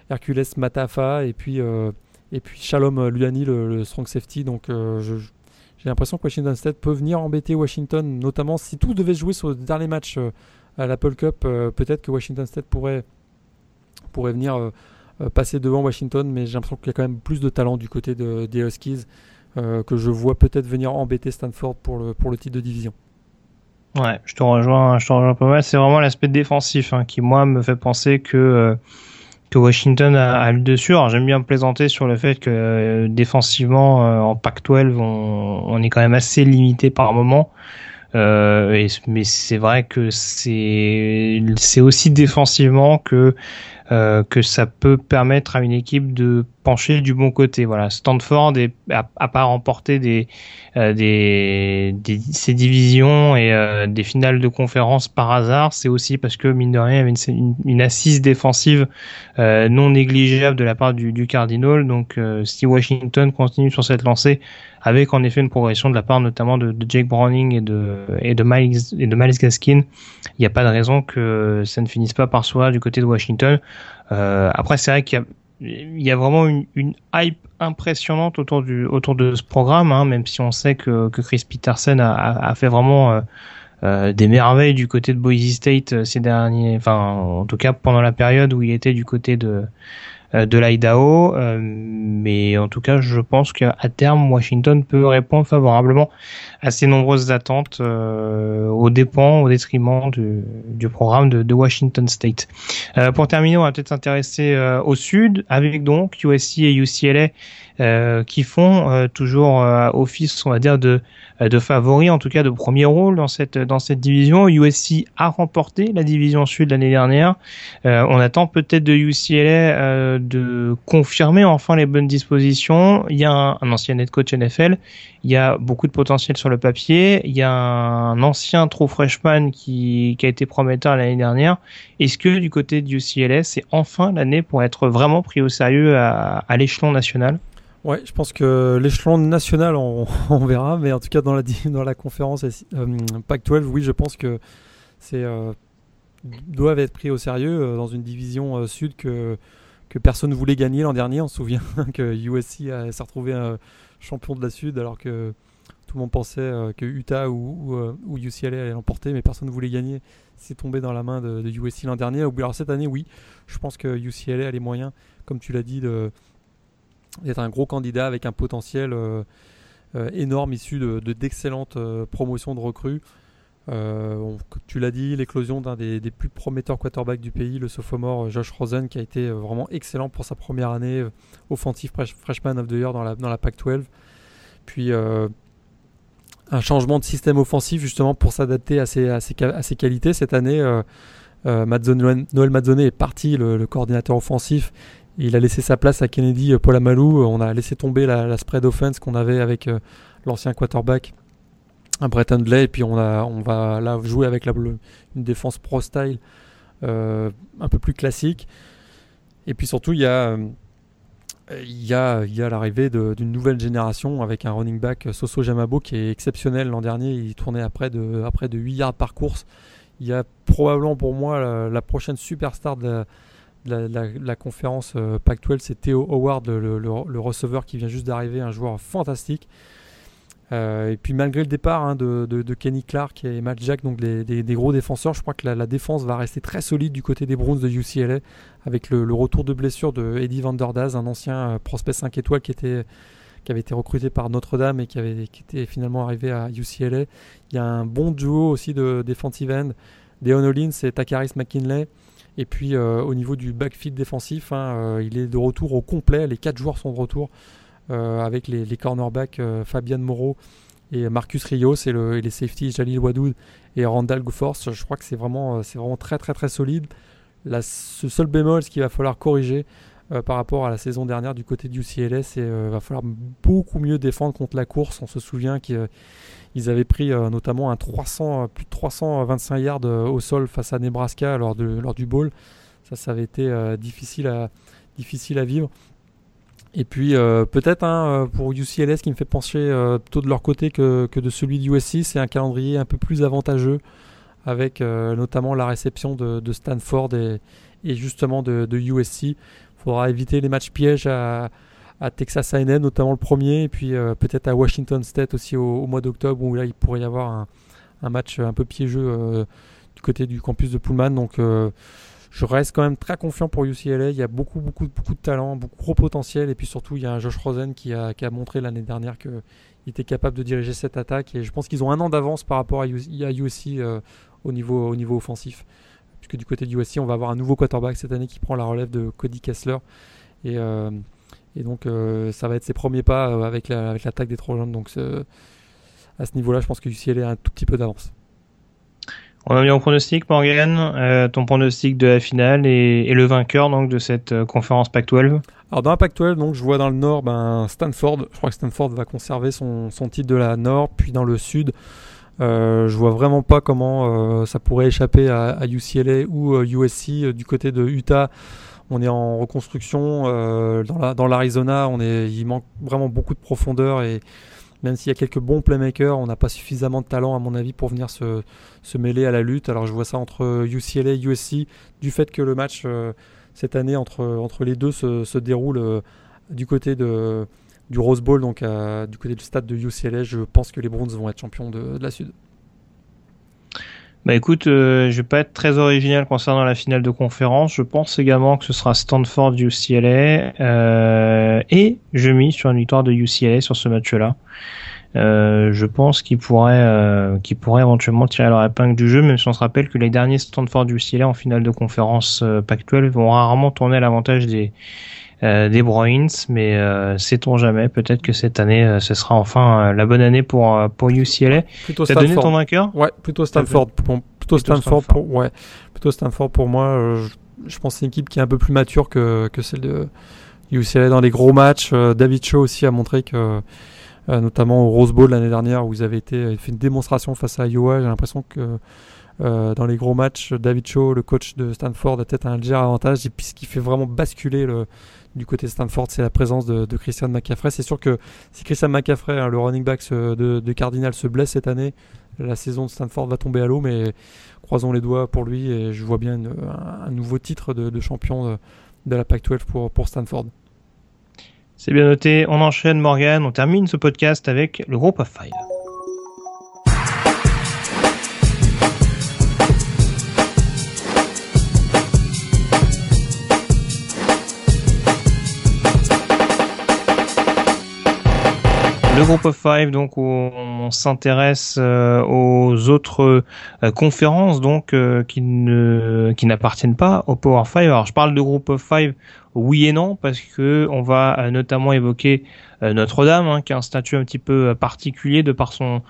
Hercules Matafa et puis, euh, et puis Shalom Luani, le, strong safety. Donc j'ai l'impression que Washington State peut venir embêter Washington, notamment si tout devait se jouer sur le dernier match à l'Apple Cup. Peut-être que Washington State pourrait pourrait venir euh, euh, passer devant Washington, mais j'ai l'impression qu'il y a quand même plus de talent du côté des Huskies. que je vois peut-être venir embêter Stanford pour le, pour le titre de division. Ouais, je te rejoins, je te rejoins pas mal. C'est vraiment l'aspect défensif hein, qui, moi, me fait penser que que Washington a, le dessus. Alors j'aime bien plaisanter sur le fait que euh, défensivement euh, en Pac-12 on, on, est quand même assez limité par moment. Euh, mais c'est vrai que c'est c'est aussi défensivement que euh, que ça peut permettre à une équipe de pencher du bon côté. Voilà, Stanford est, a, pas remporté des, euh, des, ces divisions et euh, des finales de conférence par hasard. C'est aussi parce que mine de rien, il y avait une, assise défensive non négligeable de la part du, Cardinal. Donc, si Washington continue sur cette lancée, avec en effet une progression de la part notamment de, Jake Browning et de et de Miles Gaskin, il n'y a pas de raison que ça ne finisse pas par soi du côté de Washington. Euh, après, c'est vrai qu'il y a il y a vraiment une, hype impressionnante autour du autour de ce programme, hein, même si on sait que, que Chris Peterson a, a, fait vraiment euh, euh, des merveilles du côté de Boise State euh, ces derniers, enfin en tout cas pendant la période où il était du côté de de l'Idaho. Euh, mais en tout cas, je pense qu'à terme, Washington peut répondre favorablement à ces nombreuses attentes euh, aux dépens, au détriment du, programme de, de, Washington State. pour terminer, on va peut-être s'intéresser au sud avec donc USC et UCLA euh, qui font euh, toujours euh, office, on va dire, de, de favoris, en tout cas de premier rôle dans cette, dans cette division. USC a remporté la division sud l'année dernière. on attend peut-être de UCLA de confirmer enfin les bonnes dispositions. Il y a un, ancien head coach NFL, il y a beaucoup de potentiel sur le papier. Il y a un ancien true freshman qui, qui a été prometteur l'année dernière. Est-ce que du côté de UCLA, c'est enfin l'année pour être vraiment pris au sérieux à, à l'échelon national? Ouais, je pense que l'échelon national, on, verra, mais en tout cas dans la, dans la conférence euh, Pac-12, oui, je pense que c'est euh, doivent être pris au sérieux euh, dans une division euh, sud que que personne ne voulait gagner l'an dernier. On se souvient que USC s'est retrouvé un champion de la sud alors que tout le monde pensait que Utah ou, ou, ou, UCLA allait l'emporter, mais personne ne voulait gagner. C'est tombé dans la main de, de USC l'an dernier. Alors cette année, oui, je pense que UCLA a les moyens, comme tu l'as dit, de d'être un gros candidat avec un potentiel euh, euh, énorme issu de, d'excellentes euh, promotions de recrues. tu l'as dit, l'éclosion d'un des, plus prometteurs quarterbacks du pays, le sophomore Josh Rosen, qui a été vraiment excellent pour sa première année offensive freshman of the year dans la, dans la Pac-12. Puis un changement de système offensif justement pour s'adapter à ses, à, qualités. Cette année, Noël Mazzone est parti, le, coordinateur offensif, il a laissé sa place à Kennedy euh, Paul Amalou. On a laissé tomber la, spread offense qu'on avait avec euh, l'ancien quarterback Brett Hundley. Et puis on, va jouer avec la, une défense pro-style euh, un peu plus classique. Et puis surtout, il y a, l'arrivée d'une nouvelle génération avec un running back Soso Jamabo qui est exceptionnel l'an dernier. Il tournait à près de, à de 8 yards par course. Il y a probablement pour moi la, la prochaine superstar de la, conférence euh, Pac-12, c'est Theo Howard, le, receveur qui vient juste d'arriver, un joueur fantastique. Euh, et puis malgré le départ hein, de, Kenny Clark et Matt Jack, donc des, gros défenseurs, je crois que la, défense va rester très solide du côté des Browns de UCLA, avec le, retour de blessure de Eddie Van Der un ancien euh, prospect 5 étoiles qui, avait été recruté par Notre-Dame et qui, avait, était finalement arrivé à UCLA. Il y a un bon duo aussi de defensive end, Deon Hollins et Takaris McKinley. Et puis euh, au niveau du backfield défensif, hein, euh, il est de retour au complet. Les quatre joueurs sont de retour euh, avec les, cornerbacks Fabian Moreau et Marcus Rios et, le, les safeties Jalil Wadoud et Randall Goforce. Je crois que c'est vraiment, vraiment très très très solide. Ce seul bémol, ce qu'il va falloir corriger par rapport à la saison dernière du côté du UCLS, c'est va falloir beaucoup mieux défendre contre la course. On se souvient qu'il ils avaient pris euh, notamment un 300, euh, plus de 325 yards euh, au sol face à Nebraska lors, de, lors du bowl. Ça, ça avait été difficile, à, difficile à vivre. Et puis peut-être hein, pour UCLS qui me fait pencher plutôt de leur côté que, que de celui du USC, c'est un calendrier un peu plus avantageux avec notamment la réception de, de Stanford et, et, justement de, de USC. Il faudra éviter les matchs pièges à, à Texas A&M notamment le premier et puis euh, peut-être à Washington State aussi au, mois d'octobre où là il pourrait y avoir un, match un peu piégeux euh, du côté du campus de Pullman donc euh, je reste quand même très confiant pour UCLA. Il y a beaucoup, beaucoup, beaucoup de talent, beaucoup gros potentiel. Et puis surtout, il y a un Josh Rosen qui a, qui a montré l'année dernière qu'il était capable de diriger cette attaque. Et je pense qu'ils ont un an d'avance par rapport à USC euh, au, niveau, au niveau offensif. Puisque du côté du USC, on va avoir un nouveau quarterback cette année qui prend la relève de Cody Kessler. Et, et donc, euh, ça va être ses premiers pas avec l'attaque la, avec des Trojans. Donc, à ce niveau-là, je pense que UCLA a un tout petit peu d'avance. On a mis en pronostic, Morgan, euh, ton pronostic de la finale et, le vainqueur donc de cette euh, conférence Pac-12 Alors dans la Pac-12, donc je vois dans le nord ben, Stanford. Je crois que Stanford va conserver son, titre de la nord, puis dans le sud. Euh, je vois vraiment pas comment ça pourrait échapper à, UCLA ou USC du côté de Utah. On est en reconstruction dans l'Arizona. il manque vraiment beaucoup de profondeur et même s'il y a quelques bons playmakers, on n'a pas suffisamment de talent à mon avis pour venir se, mêler à la lutte. Alors je vois ça entre UCLA et USC, du fait que le match euh, cette année entre, les deux se, déroule euh, du côté du Rose Bowl, donc du côté du stade de UCLA. Je pense que les Browns vont être champions de la Sud. Bah écoute, euh, je vais pas être très original concernant la finale de conférence. Je pense également que ce sera Stanford UCLA euh, et je mise sur une victoire de UCLA sur ce match-là. Euh, je pense qu'ils pourraient, euh, pourraient éventuellement tirer leur épingle du jeu, même si on se rappelle que les derniers Stanford UCLA en finale de conférence euh, Pac-12 vont rarement tourner à l'avantage des euh, des Bruins, mais euh, sait-on jamais Peut-être que cette année, euh, ce sera enfin la bonne année pour pour UCLA. Plutôt T'as donné ton vainqueur? Ouais, plutôt Stanford. plutôt, Stanford, pour ouais, plutôt Stanford pour moi. Je, pense que c'est une équipe qui est un peu plus mature que que celle de UCLA dans les gros matchs. David Shaw aussi a montré que notamment au Rose Bowl l'année dernière où ils avaient été fait une démonstration face à Iowa. J'ai l'impression que dans les gros matchs, David Shaw, le coach de Stanford, a peut-être un léger avantage, et puis ce qui fait vraiment basculer le, du côté Stanford, c'est la présence de, Christian McCaffrey. C'est sûr que si Christian McCaffrey, hein, le running back de, Cardinal, se blesse cette année, la saison de Stanford va tomber à l'eau, mais croisons les doigts pour lui et je vois bien un, nouveau titre de, champion de, la Pac-12 pour, pour Stanford. C'est bien noté, on enchaîne Morgan, on termine ce podcast avec le groupe of five. Le groupe of five, donc on s'intéresse euh, aux autres euh, conférences donc euh, qui ne qui n'appartiennent pas au Power Five. Alors je parle de groupe of five, oui et non parce que on va notamment évoquer Notre-Dame, hein, qui a un statut un petit peu particulier de par son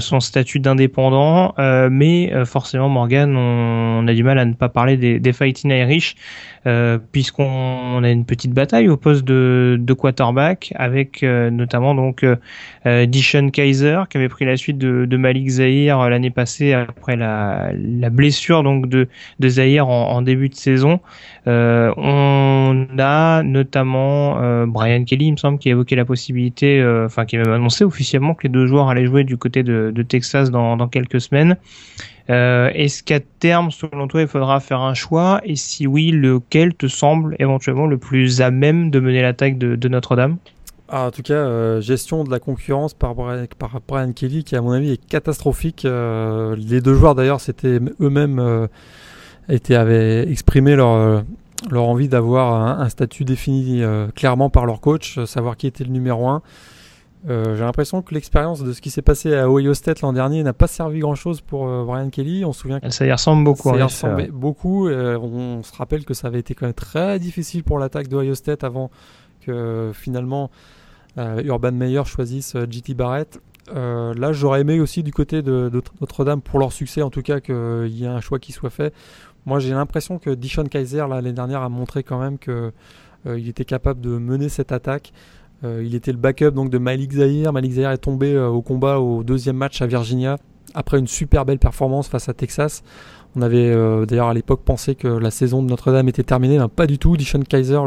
son statut d'indépendant, mais forcément Morgan, on, a du mal à ne pas parler des, des Fighting Irish. Euh, puisqu'on a une petite bataille au poste de, de quarterback avec euh, notamment donc euh, Dishon Kaiser qui avait pris la suite de, Malik Zahir l'année passée après la, la, blessure donc de, de Zahir en début de saison. On a notamment Brian Kelly, il me semble, qui a évoqué la possibilité, enfin qui a même annoncé officiellement que les deux joueurs allaient jouer du côté de, Texas dans, quelques semaines. Euh, Est-ce qu'à terme, selon toi, il faudra faire un choix? Et si oui, lequel te semble éventuellement le plus à même de mener l'attaque de, Notre-Dame? Ah, en tout cas, euh, gestion de la concurrence par Brian, Kelly, qui à mon avis est catastrophique. Euh, les deux joueurs d'ailleurs, c'était eux-mêmes euh, avaient exprimé leur leur envie d'avoir un, un, statut défini clairement par leur coach, savoir qui était le numéro un. Euh, j'ai l'impression que l'expérience de ce qui s'est passé à Ohio State l'an dernier n'a pas servi grand-chose pour euh, Brian Kelly. On se souvient que ça y ressemble beaucoup. Ça y ressemble beaucoup. Euh, on se rappelle que ça avait été quand même très difficile pour l'attaque d'Ohio State avant que finalement Urban Meyer choisisse JT Barrett. là, j'aurais aimé aussi du côté de, Notre-Dame pour leur succès, en tout cas qu'il y ait un choix qui soit fait. Moi, j'ai l'impression que Dishon Kaiser l'année dernière a montré quand même que il était capable de mener cette attaque. Euh, il était le backup donc de Malik Zahir. Malik Zahir est tombé euh, au combat au deuxième match à Virginia après une super belle performance face à Texas. On avait euh, d'ailleurs à l'époque pensé que la saison de Notre-Dame était terminée, mais pas du tout. Dishon Kaiser,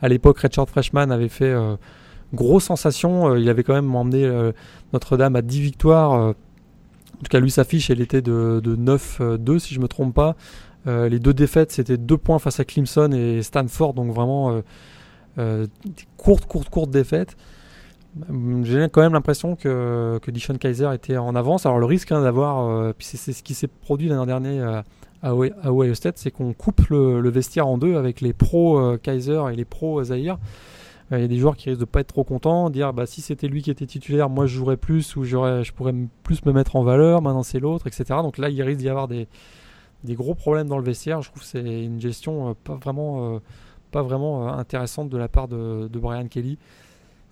à l'époque Richard Freshman, avait fait grosse sensation. il avait quand même emmené Notre-Dame à 10 victoires. en tout cas, lui, sa fiche, elle était de, de 9-2, si je me trompe pas. Les deux défaites, c'était deux points face à Clemson et Stanford, donc vraiment euh, courte, courte, courte défaite. J'ai quand même l'impression que, que Dishon Kaiser était en avance. Alors le risque hein, d'avoir, euh, puis c'est ce qui s'est produit l'année dernière à, Ohio State, c'est qu'on coupe le, vestiaire en deux avec les pros Kaiser et les pros Zahir. Il y a des joueurs qui risquent de pas être trop contents, dire bah si c'était lui qui était titulaire, moi je jouerais plus ou je pourrais plus me mettre en valeur. Maintenant c'est l'autre, etc. Donc là il risque d'y avoir des, des gros problèmes dans le vestiaire. Je trouve que c'est une gestion pas vraiment pas vraiment intéressante de la part de, Brian Kelly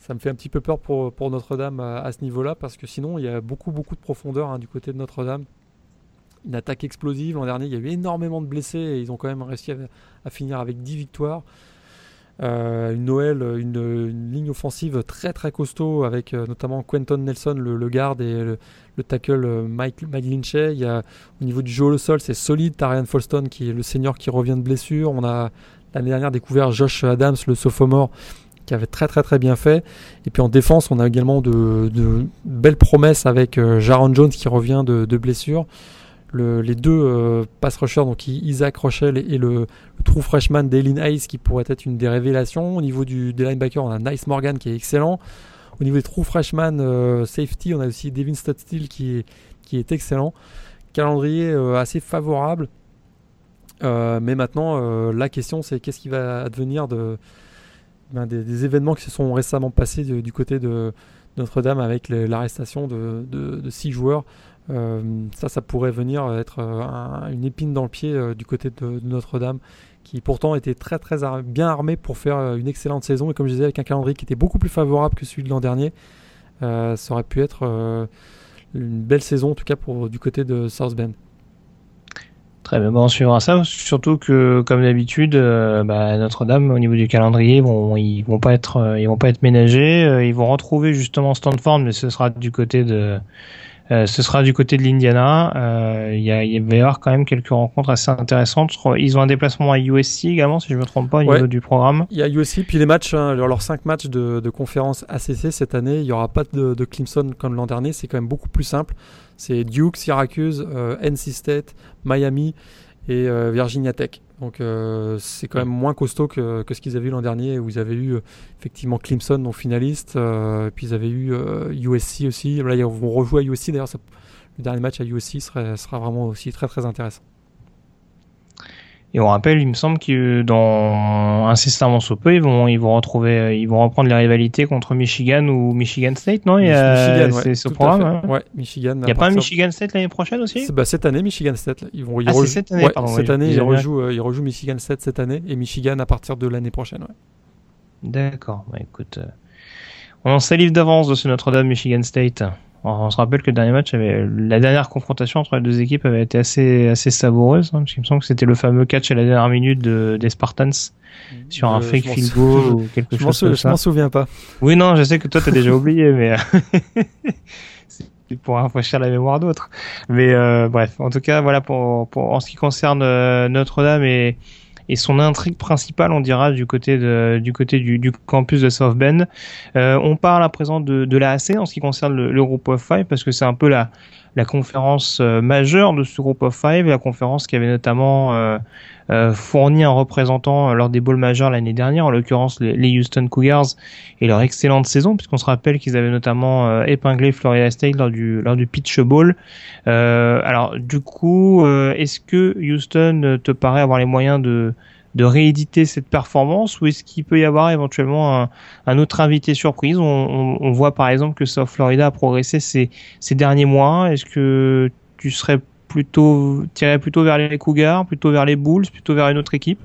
ça me fait un petit peu peur pour, Notre-Dame à, ce niveau-là, parce que sinon, il y a beaucoup, beaucoup de profondeur hein, du côté de Notre-Dame. Une attaque explosive. L'an dernier, il y a eu énormément de blessés et ils ont quand même réussi à, finir avec 10 victoires. Euh, une Noël, une, ligne offensive très très costaud avec euh, notamment Quentin Nelson, le, garde, et le, tackle euh, Mike, Mike Lynchay. Il y a, au niveau du jeu au sol, c'est solide. Tarian Folston qui est le senior qui revient de blessure. On a l'année dernière découvert Josh Adams, le sophomore, qui avait très très très bien fait. Et puis en défense, on a également de, belles promesses avec Jaron Jones qui revient de, blessure. Les deux euh, pass rushers, donc Isaac Rochelle et, le, true freshman Dalen Hayes qui pourrait être une des révélations. Au niveau du, des linebackers, on a Nice Morgan qui est excellent. Au niveau des true freshman euh, safety, on a aussi Devin Studstill qui est, excellent. Calendrier assez favorable. mais maintenant, la question c'est qu'est-ce qui va advenir de, ben, des, événements qui se sont récemment passés du côté de Notre-Dame avec l'arrestation de, six joueurs. Euh, ça, ça pourrait venir être une épine dans le pied euh, du côté de, Notre-Dame, qui pourtant était très très bien armé pour faire euh, une excellente saison. Et comme je disais, avec un calendrier qui était beaucoup plus favorable que celui de l'an dernier, ça aurait pu être une belle saison, en tout cas pour, du côté de South Bend. Très bien, bon, on suivra ça. Surtout que, comme d'habitude, euh, bah, Notre-Dame, au niveau du calendrier, ils vont pas être, euh, ils vont pas être ménagés. Euh, ils vont retrouver justement Stanford, mais ce sera du côté de, ce sera du côté de l'Indiana. Il y, a, il va y avoir quand même quelques rencontres assez intéressantes. Ils ont un déplacement à USC également, si je me trompe pas, au niveau du programme. Il y a USC, puis les matchs, hein, leurs cinq matchs de, de, conférence ACC cette année, il y aura pas de, de Clemson comme l'an dernier. C'est quand même beaucoup plus simple. C'est Duke, Syracuse, euh, NC State, Miami et euh, Virginia Tech. Donc euh, c'est quand même moins costaud que, ce qu'ils avaient eu l'an dernier où ils avaient eu effectivement Clemson non finaliste, puis ils avaient eu USC aussi. Là ils vont rejouer à USC d'ailleurs. Le dernier match à USC sera vraiment aussi très très intéressant. Et on rappelle, il me semble que dans incessamment sous peu, ils vont, ils vont retrouver, ils vont reprendre les rivalités contre Michigan ou Michigan State, non? C'est ce programme. Hein. Ouais, Michigan. Il n'y a pas un Michigan State l'année prochaine aussi? Bah, Cette année, Michigan State. Ils vont, ils ah, cette année, pardon, Cette année, ils rejouent, euh, ils rejouent Michigan State cette année et Michigan à partir de l'année prochaine. D'accord. Bah, écoute, euh, on salive d'avance de ce Notre-Dame Michigan State. On se rappelle que le dernier match avait, la dernière confrontation entre les deux équipes avait été assez, assez savoureuse, hein, parce qu'il me semble que c'était le fameux catch à la dernière minute de, des Spartans sur un fake field goal ou quelque chose comme ça. Je m'en souviens pas. Oui, non, je sais que toi t'as déjà oublié, mais c'est pour rafraîchir la mémoire d'autres. Mais euh, bref, en tout cas, voilà pour, pour en ce qui concerne euh, Notre-Dame et et son intrigue principale, on dira, du côté, du, campus de South Bend. Euh, on parle à présent de, de la AC en ce qui concerne le, le groupe of five, parce que c'est un peu la, conférence euh, majeure de ce groupe of five, la conférence qui avait notamment euh, fourni un représentant lors des bowls majeurs l'année dernière, en l'occurrence les, Houston Cougars et leur excellente saison, puisqu'on se rappelle qu'ils avaient notamment épinglé Florida State lors du lors du Pitch Bowl. alors du coup, est-ce que Houston te paraît avoir les moyens de de rééditer cette performance ou est-ce qu'il peut y avoir éventuellement un, autre invité surprise? On, voit par exemple que South Florida a progressé ces, ces derniers mois. Est-ce que tu serais plutôt tiré plutôt vers les Cougars, plutôt vers les Bulls, plutôt vers une autre équipe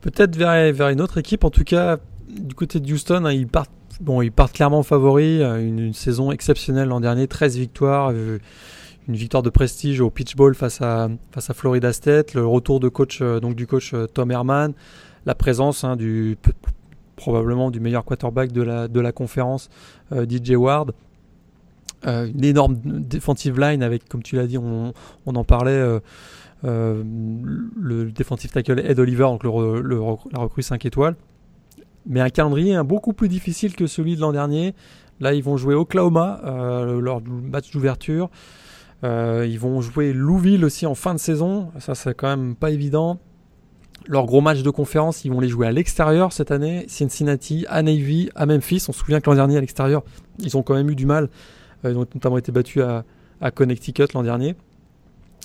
Peut-être vers, vers une autre équipe. En tout cas, du côté de Houston, hein, ils partent bon, ils partent clairement favoris. Une, une saison exceptionnelle l'an dernier, 13 victoires. Euh, une victoire de prestige au pitch ball face à, face à Florida State, le retour de coach, euh, donc du coach euh, Tom Herman, la présence hein, du, probablement du meilleur quarterback de la, de la conférence, euh, DJ Ward. Une énorme defensive line avec, comme tu l'as dit, on, on, en parlait, le defensive tackle Ed Oliver, donc la recrue 5 étoiles. Mais un calendrier hein, beaucoup plus difficile que celui de l'an dernier. Là, ils vont jouer Oklahoma lors du match d'ouverture. Euh, ils vont jouer Louisville aussi en fin de saison. Ça, c'est quand même pas évident. Leur gros match de conférence, ils vont les jouer à l'extérieur cette année. Cincinnati, à Navy, à Memphis. On se souvient que l'an dernier, à l'extérieur, ils ont quand même eu du mal. Euh, ils notamment été battus à, Connecticut l'an dernier.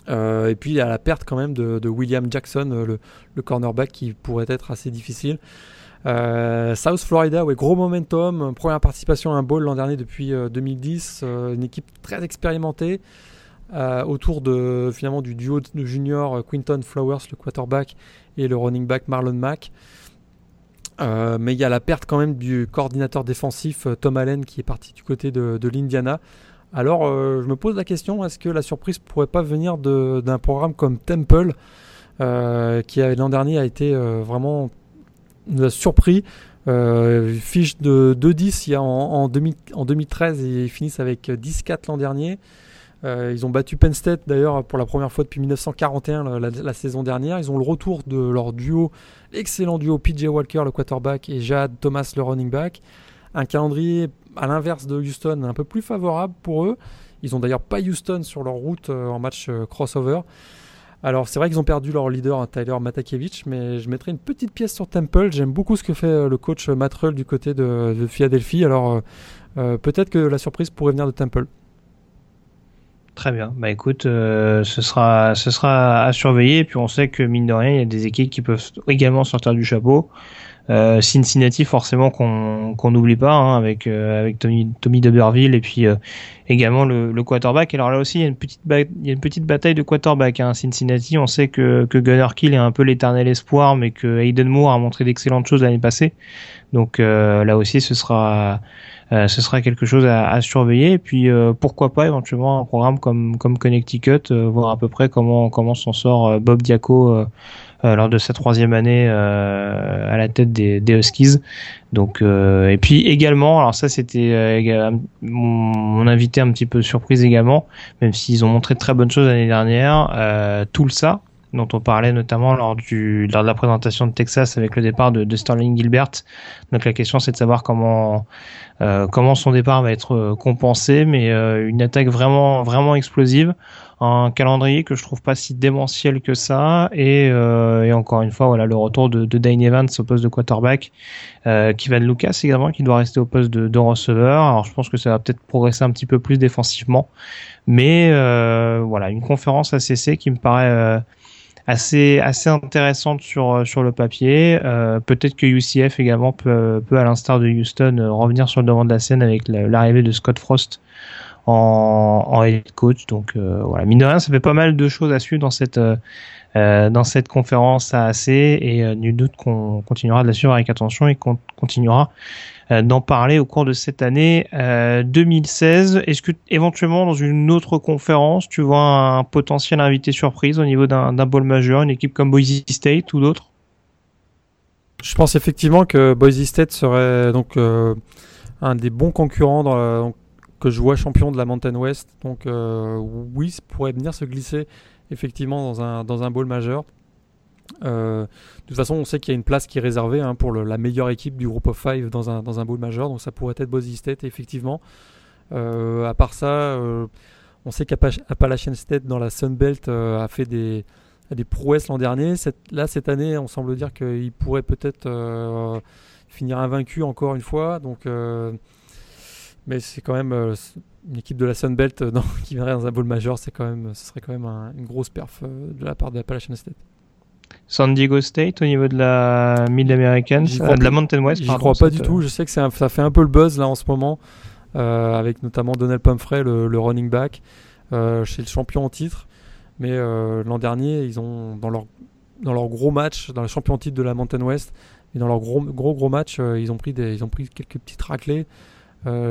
et puis a la perte quand même de, William Jackson, le, cornerback, qui pourrait être assez difficile. South Florida, ouais, gros momentum, première participation à un bowl l'an dernier depuis 2010, une équipe très expérimentée. autour de finalement du duo de junior Quinton Flowers, le quarterback, et le running back Marlon Mack. Euh, mais il y a la perte quand même du coordinateur défensif euh, Tom Allen qui est parti du côté de, l'Indiana. Alors euh, je me pose la question, est-ce que la surprise pourrait pas venir d'un programme comme Temple qui l'an dernier a été vraiment surpris fiche de 2-10 en, en, en 2013 et ils finissent avec 10-4 l'an dernier. Euh, ils ont battu Penn State d'ailleurs pour la première fois depuis 1941 la, saison dernière. Ils ont le retour de leur duo, l'excellent duo PJ Walker le quarterback et Jad Thomas le running back. Un calendrier à l'inverse de Houston un peu plus favorable pour eux. Ils ont d'ailleurs pas Houston sur leur route euh, en match euh, crossover. Alors c'est vrai qu'ils ont perdu leur leader hein, Tyler Matakevich, mais je mettrai une petite pièce sur Temple. J'aime beaucoup ce que fait le coach Matt Rull du côté de, Philadelphie. Alors peut-être que la surprise pourrait venir de Temple. Très bien. Bah écoute, euh, ce sera ce sera à surveiller. Et puis on sait que mine de rien, il y a des équipes qui peuvent également sortir du chapeau. Euh, Cincinnati, forcément qu'on qu'on n'oublie pas, hein, avec euh, avec Tommy Tommy Deberville et puis euh, également le, le quarterback. Alors là aussi, il y a une petite il y a une petite bataille de quarterback. Hein. Cincinnati, on sait que que Gunnar Kill est un peu l'éternel espoir, mais que Hayden Moore a montré d'excellentes choses l'année passée. Donc là aussi, ce sera euh, ce sera quelque chose à, surveiller. Et puis euh, pourquoi pas éventuellement un programme comme comme Connecticut, euh, voir à peu près comment comment s'en sort Bob Diaco. lors de sa troisième année à la tête des, des Huskies. Donc et puis également, alors ça c'était mon, invité un petit peu surprise également, même s'ils ont montré de très bonnes choses l'année dernière. Euh, Tulsa, dont on parlait notamment lors du lors de la présentation de Texas avec le départ de, de Sterling Gilbert. Donc la question c'est de savoir comment euh, comment son départ va être euh, compensé, mais euh, une attaque vraiment vraiment explosive, un calendrier que je trouve pas si démentiel que ça, et, et encore une fois voilà le retour de, de Dane Evans au poste de quarterback, euh, Kevin Lucas également qui doit rester au poste de, de receveur. Alors je pense que ça va peut-être progresser un petit peu plus défensivement, mais voilà une conférence ACC qui me paraît assez assez intéressante sur euh, sur le papier. Euh, peut-être que UCF également peut, peut à l'instar de Houston euh, revenir sur le devant de la scène avec l'arrivée de Scott Frost en, en head coach. Donc voilà, mine de rien, ça fait pas mal de choses à suivre dans cette dans cette conférence AAC et nul doute qu'on continuera de la suivre avec attention et qu'on continuera euh, d'en parler au cours de cette année 2016. Euh, Est-ce que éventuellement dans une autre conférence, tu vois un potentiel invité surprise au niveau d'un bowl majeur, une équipe comme Boise State ou d'autres? Je pense effectivement que Boise State serait donc euh, un des bons concurrents dans que je vois champion de la Mountain West. Donc oui, ça pourrait venir se glisser effectivement dans un, dans un bowl majeur. Euh, de toute façon, on sait qu'il y a une place qui est réservée hein, pour la meilleure équipe du groupe of five dans un, dans un bowl majeur, donc ça pourrait être Boise State, effectivement. Euh, à part ça, euh, on sait qu'Appalachian State dans la Sun Belt a fait des, des prouesses l'an dernier. là, cette année, on semble dire qu'il pourrait peut-être finir invaincu encore une fois. Donc, mais c'est quand même une équipe de la Sun Belt qui viendrait dans un bowl majeur, ce serait quand même une grosse perf de la part d'Appalachian State. San Diego State au niveau de la Mid-American, euh, de la Mountain West. Je crois pas du tout. Je sais que ça fait un peu le buzz là en ce moment, euh, avec notamment Donald Pumphrey, le, running back, euh, chez le champion en titre. Mais l'an dernier, ils ont dans leur dans leur gros match, dans le champion en titre de la Mountain West, et dans leur gros gros gros match, ils ont pris des, ils ont pris quelques petites raclées.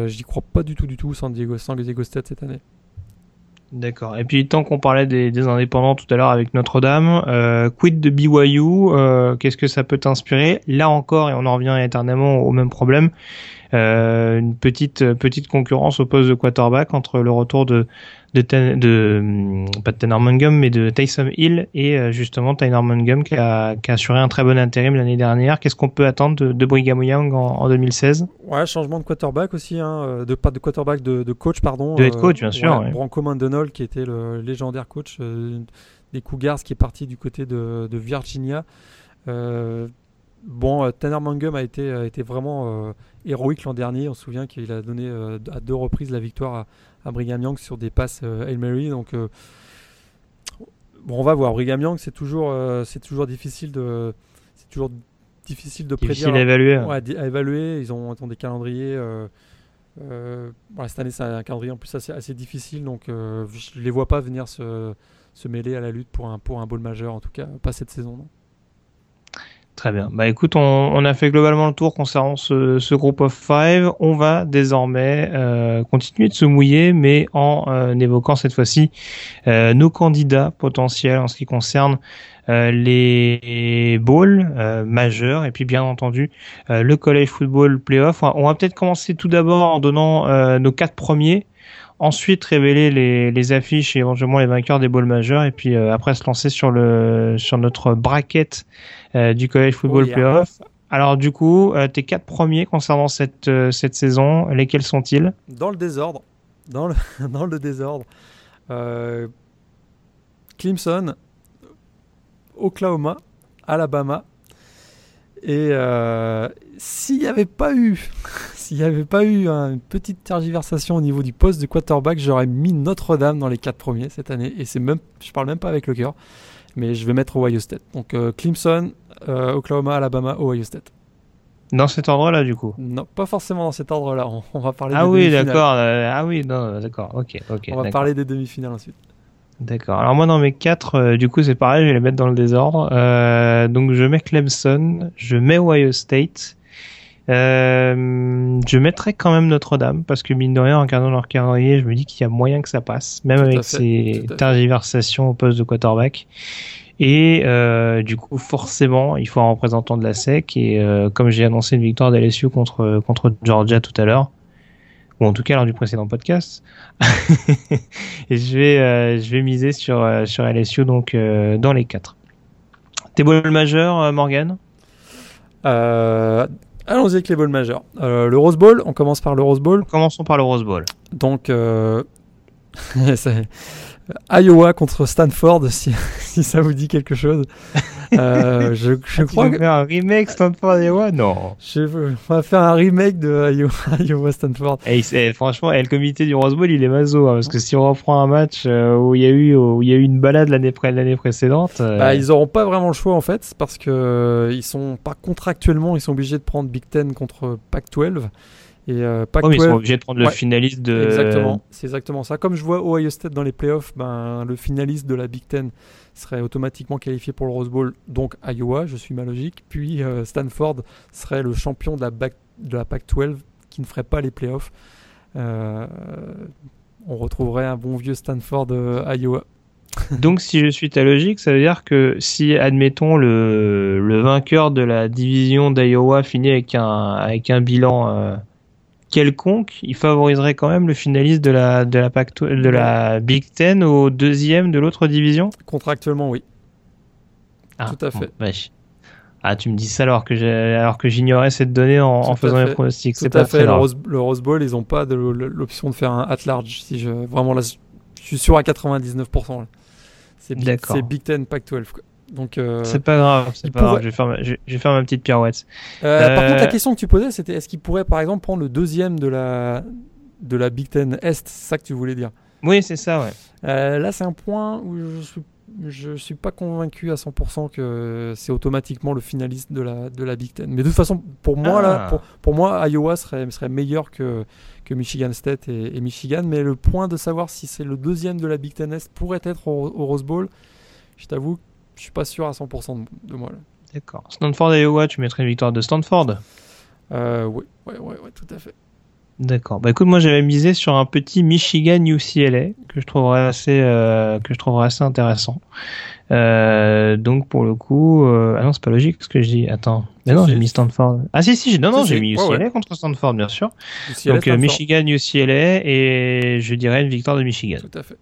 J'y crois pas du tout du tout San Diego, San Diego State cette année. D'accord. Et puis tant qu'on parlait des, indépendants tout à l'heure avec Notre-Dame, euh, quid de BYU euh, Qu'est-ce que ça peut t'inspirer? Là encore, et on en revient éternellement au même problème, euh, une petite petite concurrence au poste de quarterback entre le retour de de, de pas de Tanner Mangum mais de Tyson Hill et euh, justement Tanner Mangum qui a, qui a assuré un très bon intérim l'année dernière. Qu'est-ce qu'on peut attendre de, de Brigham Young en, en, 2016 Ouais, changement de quarterback aussi, hein, euh, de pas de quarterback de, de, coach pardon. De head coach bien sûr. Ouais, Branco Mandenol qui était le légendaire coach des Cougars qui est parti du côté de, de Virginia. Euh, Bon, euh, Tanner Mangum a été, a été vraiment euh, héroïque l'an dernier. On se souvient qu'il a donné euh, à deux reprises la victoire à, Brigham Young sur des passes Hail Mary. Donc, bon, on va voir. Brigham Young, c'est toujours, c'est toujours difficile de, c'est toujours difficile de difficile prédire. à évaluer. Ouais, à évaluer. Ils ont, ils ont des calendriers. cette année, c'est un calendrier en plus assez, assez difficile, donc je les vois pas venir se, se mêler à la lutte pour un, pour un bowl majeur, en tout cas pas cette saison. Non. Très bien. Bah écoute, on, a fait globalement le tour concernant ce, ce groupe of five. On va désormais euh, continuer de se mouiller, mais en euh, évoquant cette fois-ci euh, nos candidats potentiels en ce qui concerne les bowls majeurs et puis bien entendu le college football playoff. On va peut-être commencer tout d'abord en donnant nos quatre premiers ensuite révéler les, les, affiches et éventuellement les vainqueurs des bowls majeurs et puis après se lancer sur le sur notre bracket euh, du College Football oh, Playoff. Alors du coup, euh, tes quatre premiers concernant cette, euh, cette saison, lesquels sont-ils? Dans le désordre. Dans le, dans le désordre. Clemson, Oklahoma, Alabama. Et s'il n'y avait pas eu, s'il n'y avait pas eu une petite tergiversation au niveau du poste de quarterback, j'aurais mis Notre-Dame dans les quatre premiers cette année. Et c'est même, je parle même pas avec le cœur, mais je vais mettre Ohio State. Donc Clemson, euh, Oklahoma, Alabama, Ohio State. Dans cet ordre-là, du coup? Non, pas forcément dans cet ordre-là. On, va parler ah oui, d'accord. Euh, ah oui, non, d'accord. Ok, ok. On va parler des demi-finales ensuite. D'accord. Alors moi, dans mes quatre, euh, du coup, c'est pareil. Je vais les mettre dans le désordre. donc, je mets Clemson, je mets Ohio State. Je mettrai quand même Notre-Dame parce que mine de rien, en regardant leur calendrier, je me dis qu'il y a moyen que ça passe, même avec ces tergiversations au poste de quarterback. Et euh, du coup, forcément, il faut un représentant de la SEC. Et euh, comme j'ai annoncé une victoire d'LSU contre, contre Georgia tout à l'heure, ou en tout cas lors du précédent podcast, et je vais, euh, je vais miser sur, sur LSU donc dans les quatre. Tes balls majeurs, Morgan? Allons-y avec les balls majeurs. le Rose Bowl, on commence par le Rose Bowl. Commençons par le Rose Bowl. Donc, Iowa contre Stanford, si, si, ça vous dit quelque chose. Euh, je, je crois que... faire un remake Stanford Iowa? Non. Je, on va faire un remake de Iowa, Iowa Stanford. Et, franchement, et le comité du Rose Bowl, il est mazo, hein, parce que si on reprend un match euh, où il y a eu où y a eu une balade l'année l'année précédente, euh, bah, ils auront pas vraiment le choix en fait, parce que ils sont pas contractuellement, ils sont obligés de prendre Big Ten contre Pac-12. Et euh, ils sont obligés de prendre le finaliste de. Exactement, c'est exactement ça. Comme je vois Ohio State dans les playoffs, ben, le finaliste de la Big Ten serait automatiquement qualifié pour le Rose Bowl, donc Iowa, je suis ma logique. Puis euh, Stanford serait le champion de la, de la Pac-12 qui ne ferait pas les playoffs. Euh, on retrouverait un bon vieux Stanford euh, Iowa. Donc, si je suis ta logique, ça veut dire que si, admettons, le, le vainqueur de la division d'Iowa finit avec un, avec un bilan quelconque, il favoriserait quand même le finaliste de la de la de la Big Ten au deuxième de l'autre division? Contractuellement, oui. Ah, Tout à fait. ah, tu me dis ça alors que alors que j'ignorais cette donnée en, faisant les pronostics. C'est pas fait. Le Rose, le Rose, Bowl, ils ont pas l'option de faire un at large. Si je vraiment là, je suis sûr à 99%. C'est Big Ten, Pac-12. Donc euh, c'est pas grave, c'est pas grave. Je vais, faire ma, je, vais faire ma petite pirouette. Euh, par contre, la euh, question que tu posais, c'était est-ce qu'il pourrait par exemple prendre le deuxième de la de la Big Ten Est? C'est ça que tu voulais dire? Oui, c'est ça, ouais. là, c'est un point où je suis je suis pas convaincu à 100% que c'est automatiquement le finaliste de la, de la Big Ten. Mais de toute façon, pour moi, là, ah. pour, moi, Iowa serait, serait meilleur que, que Michigan State et, Michigan. Mais le point de savoir si c'est le deuxième de la Big Ten Est pourrait être au, au Rose Bowl, je t'avoue je suis pas sûr à 100% de, moi. D'accord. Stanford Iowa, tu mettrais une victoire de Stanford euh, Oui, ouais, ouais, ouais, tout à fait. D'accord. Bah écoute, moi j'avais misé sur un petit Michigan UCLA que je trouverais assez euh, que je trouverais assez intéressant. Euh, donc pour le coup, euh... ah non c'est pas logique ce que je dis. Attends, mais non j'ai mis Stanford. Ah si si, non non j'ai mis UCLA contre Stanford bien sûr. donc Michigan UCLA et je dirais une victoire de Michigan. Tout à fait.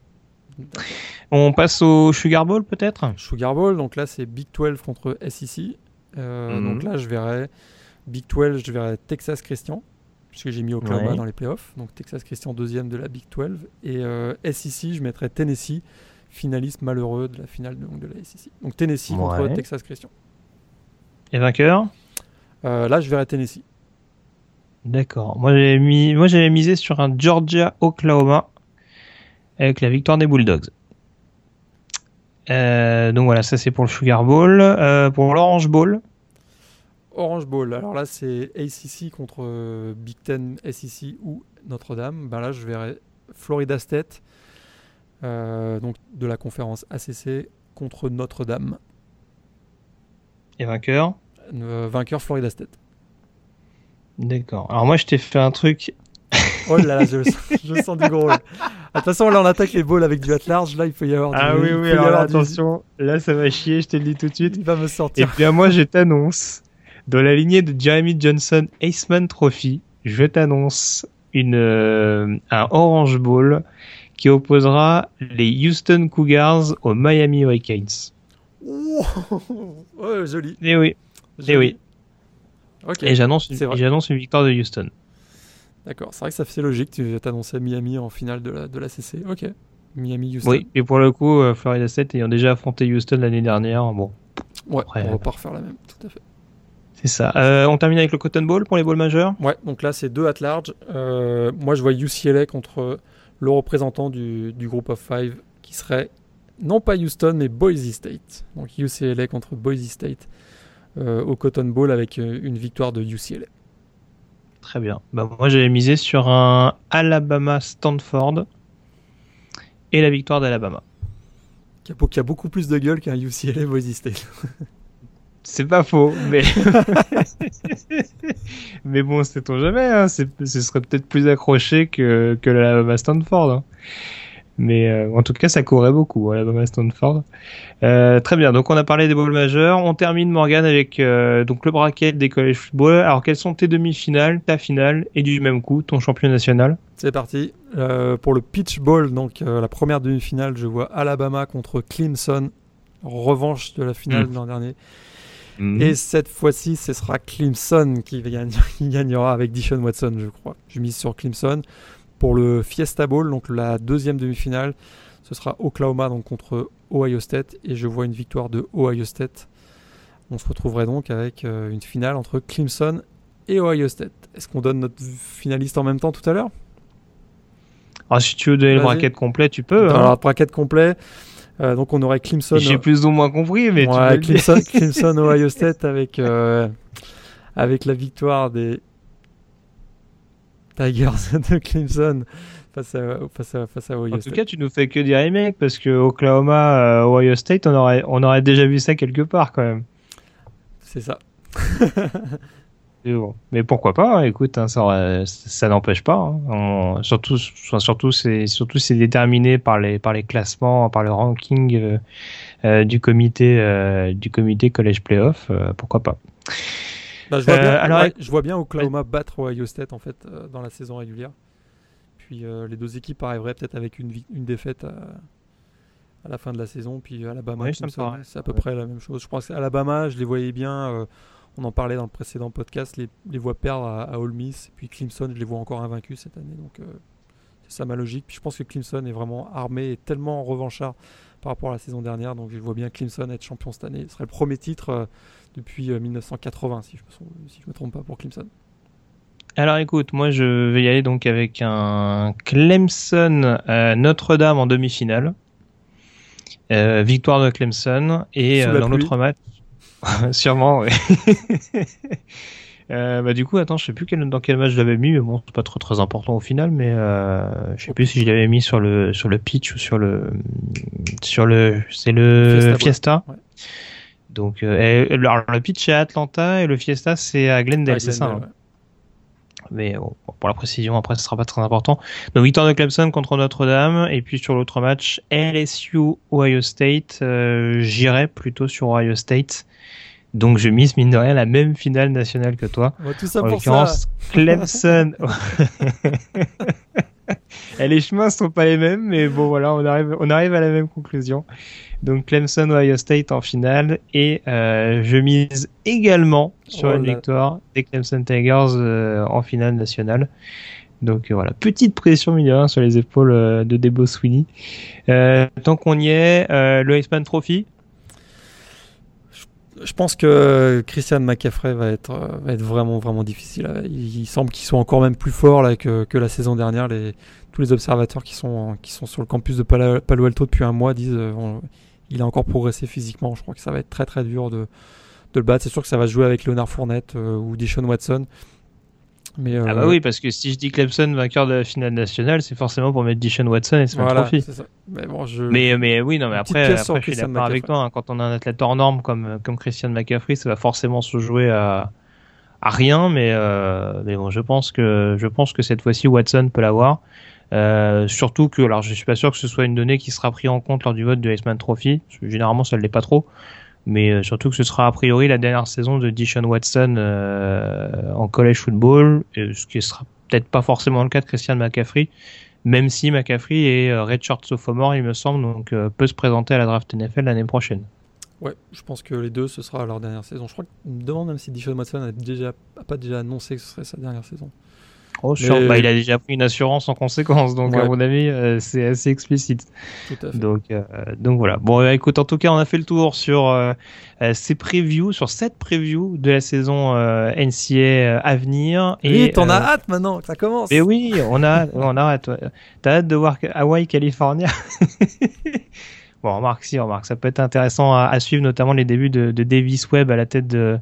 On passe au Sugar Bowl peut-être? Sugar Bowl, donc là c'est Big 12 contre SEC. Euh, mhm. Donc là je verrai Big 12, je verrai Texas Christian, puisque j'ai mis Oklahoma dans les playoffs. Donc Texas Christian deuxième de la Big 12. Et euh, SEC, je mettrai Tennessee, finaliste malheureux de la finale de, de la SEC. Donc Tennessee contre Texas Christian. Et vainqueur? Euh, Là je verrai Tennessee. D'accord. Moi j'avais mis, moi j'avais misé sur un Georgia Oklahoma avec la victoire des Bulldogs. Euh, donc voilà, ça c'est pour le Sugar Bowl. Euh, pour l'Orange Bowl. Orange Bowl, alors là c'est ACC contre euh, Big Ten, SEC ou Notre-Dame. Ben là je verrai Florida State, donc de la conférence ACC contre Notre-Dame. Et vainqueur? Vainqueur Florida State. D'accord. Alors moi je t'ai fait un truc Oh là là, je, je sens du gros. De toute façon, là, on attaque les balls avec du at large. Là, il faut y avoir ah du. Ah oui, oui, alors là, attention. Là, ça va chier, je te le dis tout de suite. Il va me sortir. Et bien, moi, je t'annonce, dans la lignée de Jeremy Johnson Aceman Trophy, je t'annonce une, euh, un Orange Bowl qui opposera les Houston Cougars aux Miami Hurricanes. Oh, ouais, joli. Et eh oui. Et eh oui. Et j'annonce une victoire de Houston. D'accord, c'est vrai que ça fait logique, tu t'annonçais Miami en finale de la, de la CC. Ok, Miami, Houston. Oui, et pour le coup, euh, Florida State ayant déjà affronté Houston l'année dernière, bon. Ouais, on va pas refaire la même, tout à fait. C'est ça. Euh, on termine avec le Cotton Bowl pour les bowls majeurs? Ouais, donc là c'est deux at large. Euh, moi je vois UCLA contre le représentant du, du group of five qui serait non pas Houston mais Boise State. Donc UCLA contre Boise State au Cotton Bowl avec une victoire de UCLA. Très bien. Bah, moi, j'avais misé sur un Alabama-Stanford et la victoire d'Alabama. Qui, a beaucoup plus de gueule qu'un UCLA Boise State. C'est pas faux, mais mais bon, sait-on jamais. Hein. Ce serait peut-être plus accroché que que l'Alabama Stanford. Hein. Mais euh, en tout cas, ça courait beaucoup, Alabama Stanford. Euh, très bien, donc on a parlé des bowls majeurs. On termine, Morgan, avec euh, donc le bracket des college football. Alors, quelles sont tes demi-finales, ta finale et du même coup, ton champion national? C'est parti. pour le Pitch Bowl, donc la première demi-finale, je vois Alabama contre Clemson. Revanche de la finale de mmh. l'an dernier. Mmh. Et cette fois-ci, ce sera Clemson qui, qui gagnera avec Dishon Watson, je crois. Je mise sur Clemson. Pour le Fiesta Bowl, donc la deuxième demi-finale, ce sera Oklahoma donc contre Ohio State et je vois une victoire de Ohio State. On se retrouverait donc avec euh, une finale entre Clemson et Ohio State. Est-ce qu'on donne notre finaliste en même temps tout à l'heure? Ah, Si tu veux donner le bracket complet, tu peux. Hein. Alors, bracket complet. Euh, donc on aurait Clemson. J'ai plus ou moins compris, mais tu Clemson, Clemson, Ohio State avec euh, avec la victoire des Tigers de Clemson face à, face à, face à Ohio En tout cas, tu nous fais que dire les parce que Oklahoma, euh, Ohio State, on aurait, on aurait déjà vu ça quelque part quand même. C'est ça. Mais pourquoi pas hein, Écoute, hein, ça, ça n'empêche pas. Hein. surtout, surtout, c'est surtout c'est déterminé par les par les classements, par le ranking euh, euh, du comité du comité college playoff. pourquoi pas bah, je, vois bien, euh, alors, je vois bien Oklahoma battre Ohio State en fait euh, dans la saison régulière. Puis euh, les deux équipes arriveraient peut-être avec une, une défaite à, la fin de la saison. Puis Alabama, c'est à peu près la même chose. Je pense qu'Alabama, je les voyais bien. on en parlait dans le précédent podcast. Les, les voit perdre à, à Ole Miss. Et puis Clemson, je les vois encore invaincus cette année. Donc c'est ça ma logique. Puis je pense que Clemson est vraiment armé et tellement revanchard par rapport à la saison dernière. Donc je vois bien Clemson être champion cette année. Ce serait le premier titre depuis 1980, euh, si je me, si je me trompe pas pour Clemson. Alors écoute, moi je vais y aller donc avec un Clemson euh, Notre-Dame en demi-finale. Euh, victoire de Clemson et dans l'autre match, sûrement, oui. bah, du coup, attends, je sais plus quel, dans quel match je l'avais mis, mais bon, c'est pas trop très important au final, mais euh, je sais plus si je l'avais mis sur le sur le pitch ou sur le sur le c'est le Fiesta. Donc, euh, le pitch est à Atlanta et le Fiesta c'est à Glendale, c'est ça. Hein. Mais pour la précision, après, ce sera pas très important. Donc, victoire de Clemson contre Notre-Dame. Et puis, sur l'autre match, LSU Ohio State. Euh, J'irai plutôt sur Ohio State. Donc, je mise, mine de rien, la même finale nationale que toi. tout ça en l'occurrence, Clemson. et les chemins sont pas les mêmes, mais bon, voilà, on arrive, on arrive à la même conclusion. Donc Clemson Ohio State en finale et euh, je mise également sur une victoire des Clemson Tigers euh, en finale nationale. Donc euh, voilà, petite pression milliard sur les épaules de Debo Sweeney. tant qu'on y est, le Iceman Trophy. Je pense que Christian McCaffrey va être, être vraiment difficile. Il, semble qu'ils sont encore même plus forts là que, la saison dernière. Tous les observateurs qui sont qui sont sur le campus de Palo Alto depuis un mois disent il a encore progressé physiquement. Je crois que ça va être très dur de, le battre. C'est sûr que ça va jouer avec Leonard Fournette ou Dishon Watson. Mais Ah bah oui, parce que si je dis Clemson vainqueur de la finale nationale, c'est forcément pour mettre Dishon Watson et se voilà, Ça. Mais, bon, je... mais, mais, oui, non, mais après, après je suis d'accord avec toi. Hein, quand on a un athlète hors norme comme, comme Christian McCaffrey, ça va forcément se jouer à, à rien. Mais, euh, mais bon, je pense que, je pense que cette fois-ci, Watson peut l'avoir. Euh, surtout que, alors je suis pas sûr que ce soit une donnée qui sera prise en compte lors du vote de Iceman Trophy. Généralement, ça ne l'est pas trop mais euh, surtout que ce sera a priori la dernière saison de Dishon Watson euh, en college football, ce qui sera peut-être pas forcément le cas de Christian McCaffrey, même si McCaffrey est euh, redshirt sophomore, il me semble, donc peut se présenter à la draft NFL l'année prochaine. Ouais, je pense que les deux, ce sera leur dernière saison. Je crois qu'on me demande même si Dishon Watson a, déjà, a pas déjà annoncé que ce serait sa dernière saison. Oh, bah, il a déjà pris une assurance en conséquence, donc à mon avis, euh, c'est assez explicite. Donc, euh, donc voilà. Bon, euh, écoute, en tout cas, on a fait le tour sur ces previews, sur cette preview de la saison NCA à venir. Et t'en as hâte maintenant, ça commence. Mais oui, on a, on a hâte. T'as hâte de voir Hawaii, California. bon, remarque, si, remarque, ça peut être intéressant à, suivre, notamment les débuts de, de Davis Webb à la tête de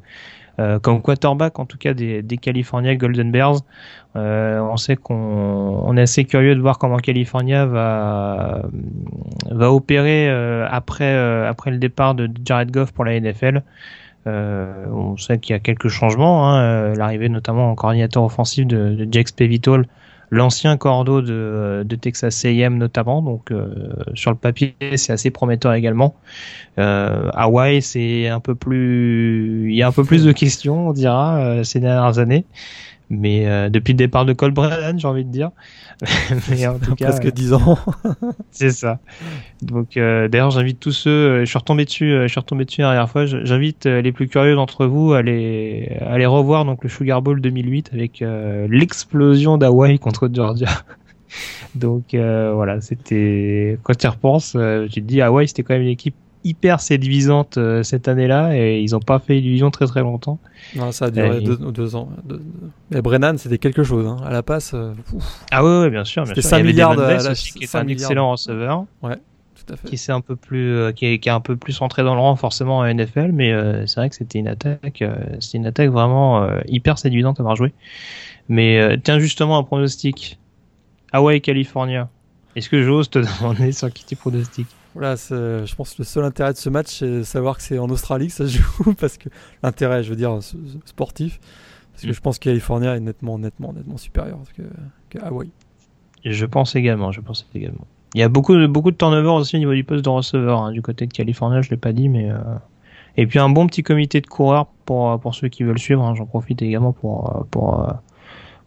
comme quarterback en tout cas des, des California Golden Bears. Euh, on sait qu'on est assez curieux de voir comment California va va opérer euh, après euh, après le départ de Jared Goff pour la NFL. on sait qu'il y a quelques changements, hein, l'arrivée notamment en coordinateur offensif de, de Spevitol, l'ancien cordeau de, Texas A&M notamment. Donc sur le papier, c'est assez prometteur également. Hawaï, c'est un peu plus, il y a un peu plus de questions, on dira, ces dernières années mais euh, depuis le départ de Cole Brennan, j'ai envie de dire. mais en tout cas, presque 10 ans. c'est ça. Donc euh, d'ailleurs, j'invite tous ceux, euh, je suis retombé dessus, je suis retombé dessus la dernière fois. J'invite les plus curieux d'entre vous à les, à les revoir donc le Sugar Bowl 2008 avec l'explosion d'Hawaï contre Georgia. donc voilà, c'était quand tu y repenses, tu te dis Hawaï c'était quand même une équipe hyper séduisante euh, cette année-là et ils n'ont pas fait illusion très très longtemps. Non, ça a duré deux, ans. Mais Brennan, c'était quelque chose. Hein. À la passe. Euh, ah oui, bien sûr. C'était 5 milliards de la... aussi, qui est un excellent receveur. Ouais. Tout à fait. Qui est un peu plus, euh, qui, est, qui, est, un peu plus rentré dans le rang forcément en NFL, mais c'est vrai que c'était une attaque, c'était une attaque vraiment hyper séduisante à avoir joué. Mais tiens justement un pronostic. Hawaii, California. Est-ce que j'ose te demander sur qui tu pronostiques? Voilà, je pense que le seul intérêt de ce match, c'est savoir que c'est en Australie que ça se joue, parce que l'intérêt, je veux dire, sportif, parce que mm. je pense que California est nettement, nettement, nettement supérieur que, que Hawaii. Je pense également, je pense également. Il y a beaucoup de, beaucoup de turnover aussi au niveau du poste de receveur, hein, du côté de California, je l'ai pas dit, mais... Euh, et puis un bon petit comité de coureurs pour, pour ceux qui veulent suivre, hein, j'en profite également pour, pour, euh,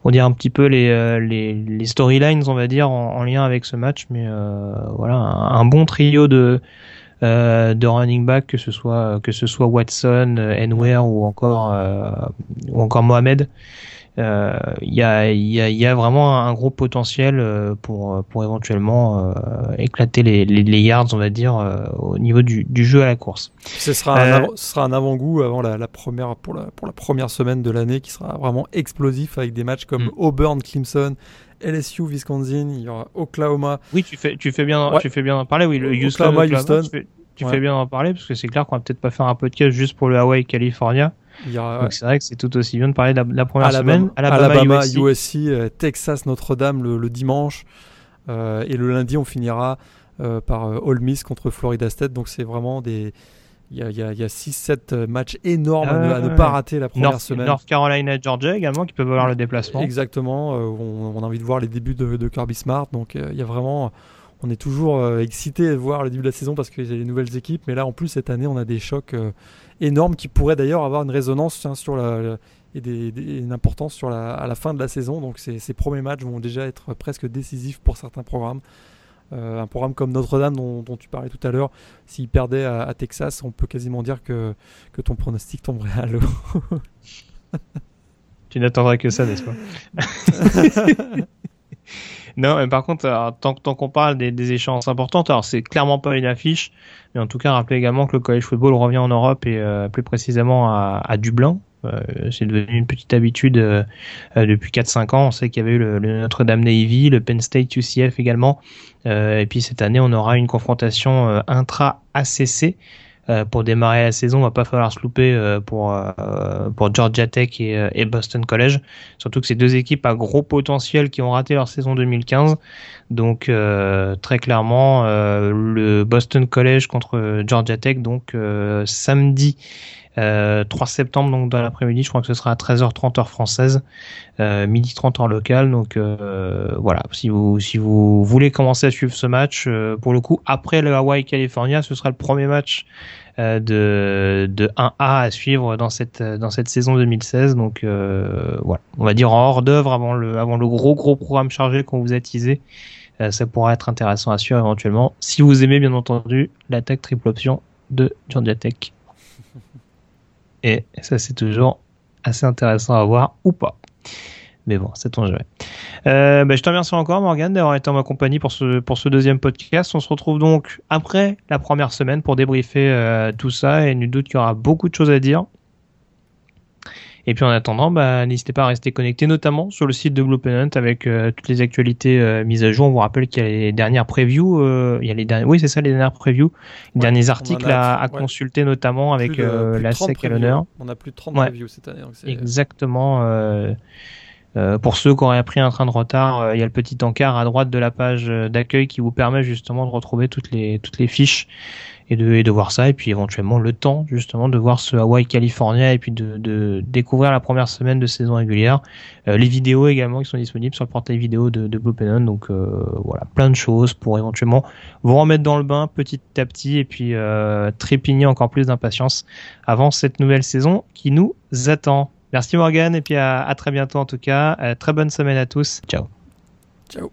on dire un petit peu les, euh, les, les storylines, on va dire, en, lien avec ce match. Mais euh, voilà, un, bon trio de euh, de running back, que ce soit que ce soit Watson, Enware ou encore ou encore Mohamed. Euh, il y, a, y, a, y, a, vraiment un gros potentiel euh, pour, pour éventuellement euh, éclater les, les, les, yards, on va dire, au niveau du, du, jeu à la course. Ce sera, un, ce sera un avant-goût avant la, la, première, pour, la, pour la première semaine de l'année qui sera vraiment explosif avec des matchs comme mm. Auburn, Clemson, LSU, Wisconsin, il y aura Oklahoma. Oui, tu fais, tu fais bien, tu fais bien en parler. Oui, le Houston, Oklahoma, Houston. Tu, fais, tu fais bien en parler parce que c'est clair qu'on va peut-être pas faire un podcast juste pour le Hawaii, California. C'est vrai que c'est tout aussi bien de parler de la, première semaine. Alabama, USC, euh, Texas, Notre-Dame le, dimanche. Euh, et le lundi, on finira euh, par Ole Miss contre Florida State. Donc c'est vraiment des. Il y a, y a 6-7 matchs énormes à, ne, pas rater la première semaine. North Carolina, Georgia également qui peuvent avoir le déplacement. Exactement. On, on, a envie de voir les débuts de, de Kirby Smart. Donc il y a vraiment on est toujours excité de voir le début de la saison parce qu'il y a les nouvelles équipes. Mais là, en plus, cette année, on a des chocs énorme qui pourrait d'ailleurs avoir une résonance hein, sur la, et une importance sur la, à la fin de la saison. Donc ces, ces, premiers matchs vont déjà être presque décisifs pour certains programmes. Euh, un programme comme Notre-Dame dont, tu parlais tout à l'heure, s'il perdait à, Texas, on peut quasiment dire que, que ton pronostic tomberait à l'eau. tu n'attendras que ça, n'est-ce pas? Non, mais par contre, tant, qu'on parle des, échéances importantes, alors c'est clairement pas une affiche, mais en tout cas, rappelez également que le college football revient en Europe et euh, plus précisément à, à Dublin. Euh, c'est devenu une petite habitude euh, depuis 4-5 ans. On sait qu'il y avait eu le, Notre-Dame Navy, le Penn State UCF également. et puis cette année, on aura une confrontation intra ACC. Euh, pour démarrer la saison, il va pas falloir se louper euh, pour euh, pour Georgia Tech et, et, Boston College. Surtout que c'est deux équipes à gros potentiel qui ont raté leur saison 2015. Donc très clairement, le Boston College contre Georgia Tech, donc samedi 3 euh, septembre, donc dans l'après-midi, je crois que ce sera à 13h30 heure française, euh, midi 30 heure locale. Donc euh, voilà, si vous si vous voulez commencer à suivre ce match, pour le coup, après le Hawaii California, ce sera le premier match de, de 1A à suivre dans cette dans cette saison 2016. Donc voilà, on va dire en hors d'œuvre avant le avant le gros gros programme chargé qu'on vous a teasé. ça pourra être intéressant à suivre éventuellement si vous aimez bien entendu l'attaque triple option de Georgia Tech. Et ça, c'est toujours assez intéressant à voir ou pas. Mais bon, c'est ton jamais. Euh, bah, je te remercie encore, Morgan, d'avoir été en ma compagnie pour ce, pour ce deuxième podcast. On se retrouve donc après la première semaine pour débriefer euh, tout ça et nul doute qu'il y aura beaucoup de choses à dire. Et puis en attendant, bah, n'hésitez pas à rester connecté, notamment sur le site de Blue Pennant avec euh, toutes les actualités euh, mises à jour. On vous rappelle qu'il y a les dernières previews, euh, il y a les derniers, oui c'est ça, les dernières previews, les derniers articles à, à consulter, notamment avec la SEC à l'honneur. On a plus de 30 previews cette année. Exactement. pour ceux qui auraient pris un train de retard, il y a le petit encart à droite de la page d'accueil qui vous permet justement de retrouver toutes les toutes les fiches et de, voir ça et puis éventuellement le temps justement de voir ce Hawaii California et puis de, découvrir la première semaine de saison régulière. Euh, les vidéos également qui sont disponibles sur le portail vidéo de, Blue Pennon. Donc euh, voilà plein de choses pour éventuellement vous remettre dans le bain petit à petit et puis euh, trépigner encore plus d'impatience avant cette nouvelle saison qui nous attend. Merci Morgan et puis à, à très bientôt en tout cas. Très bonne semaine à tous. Ciao. Ciao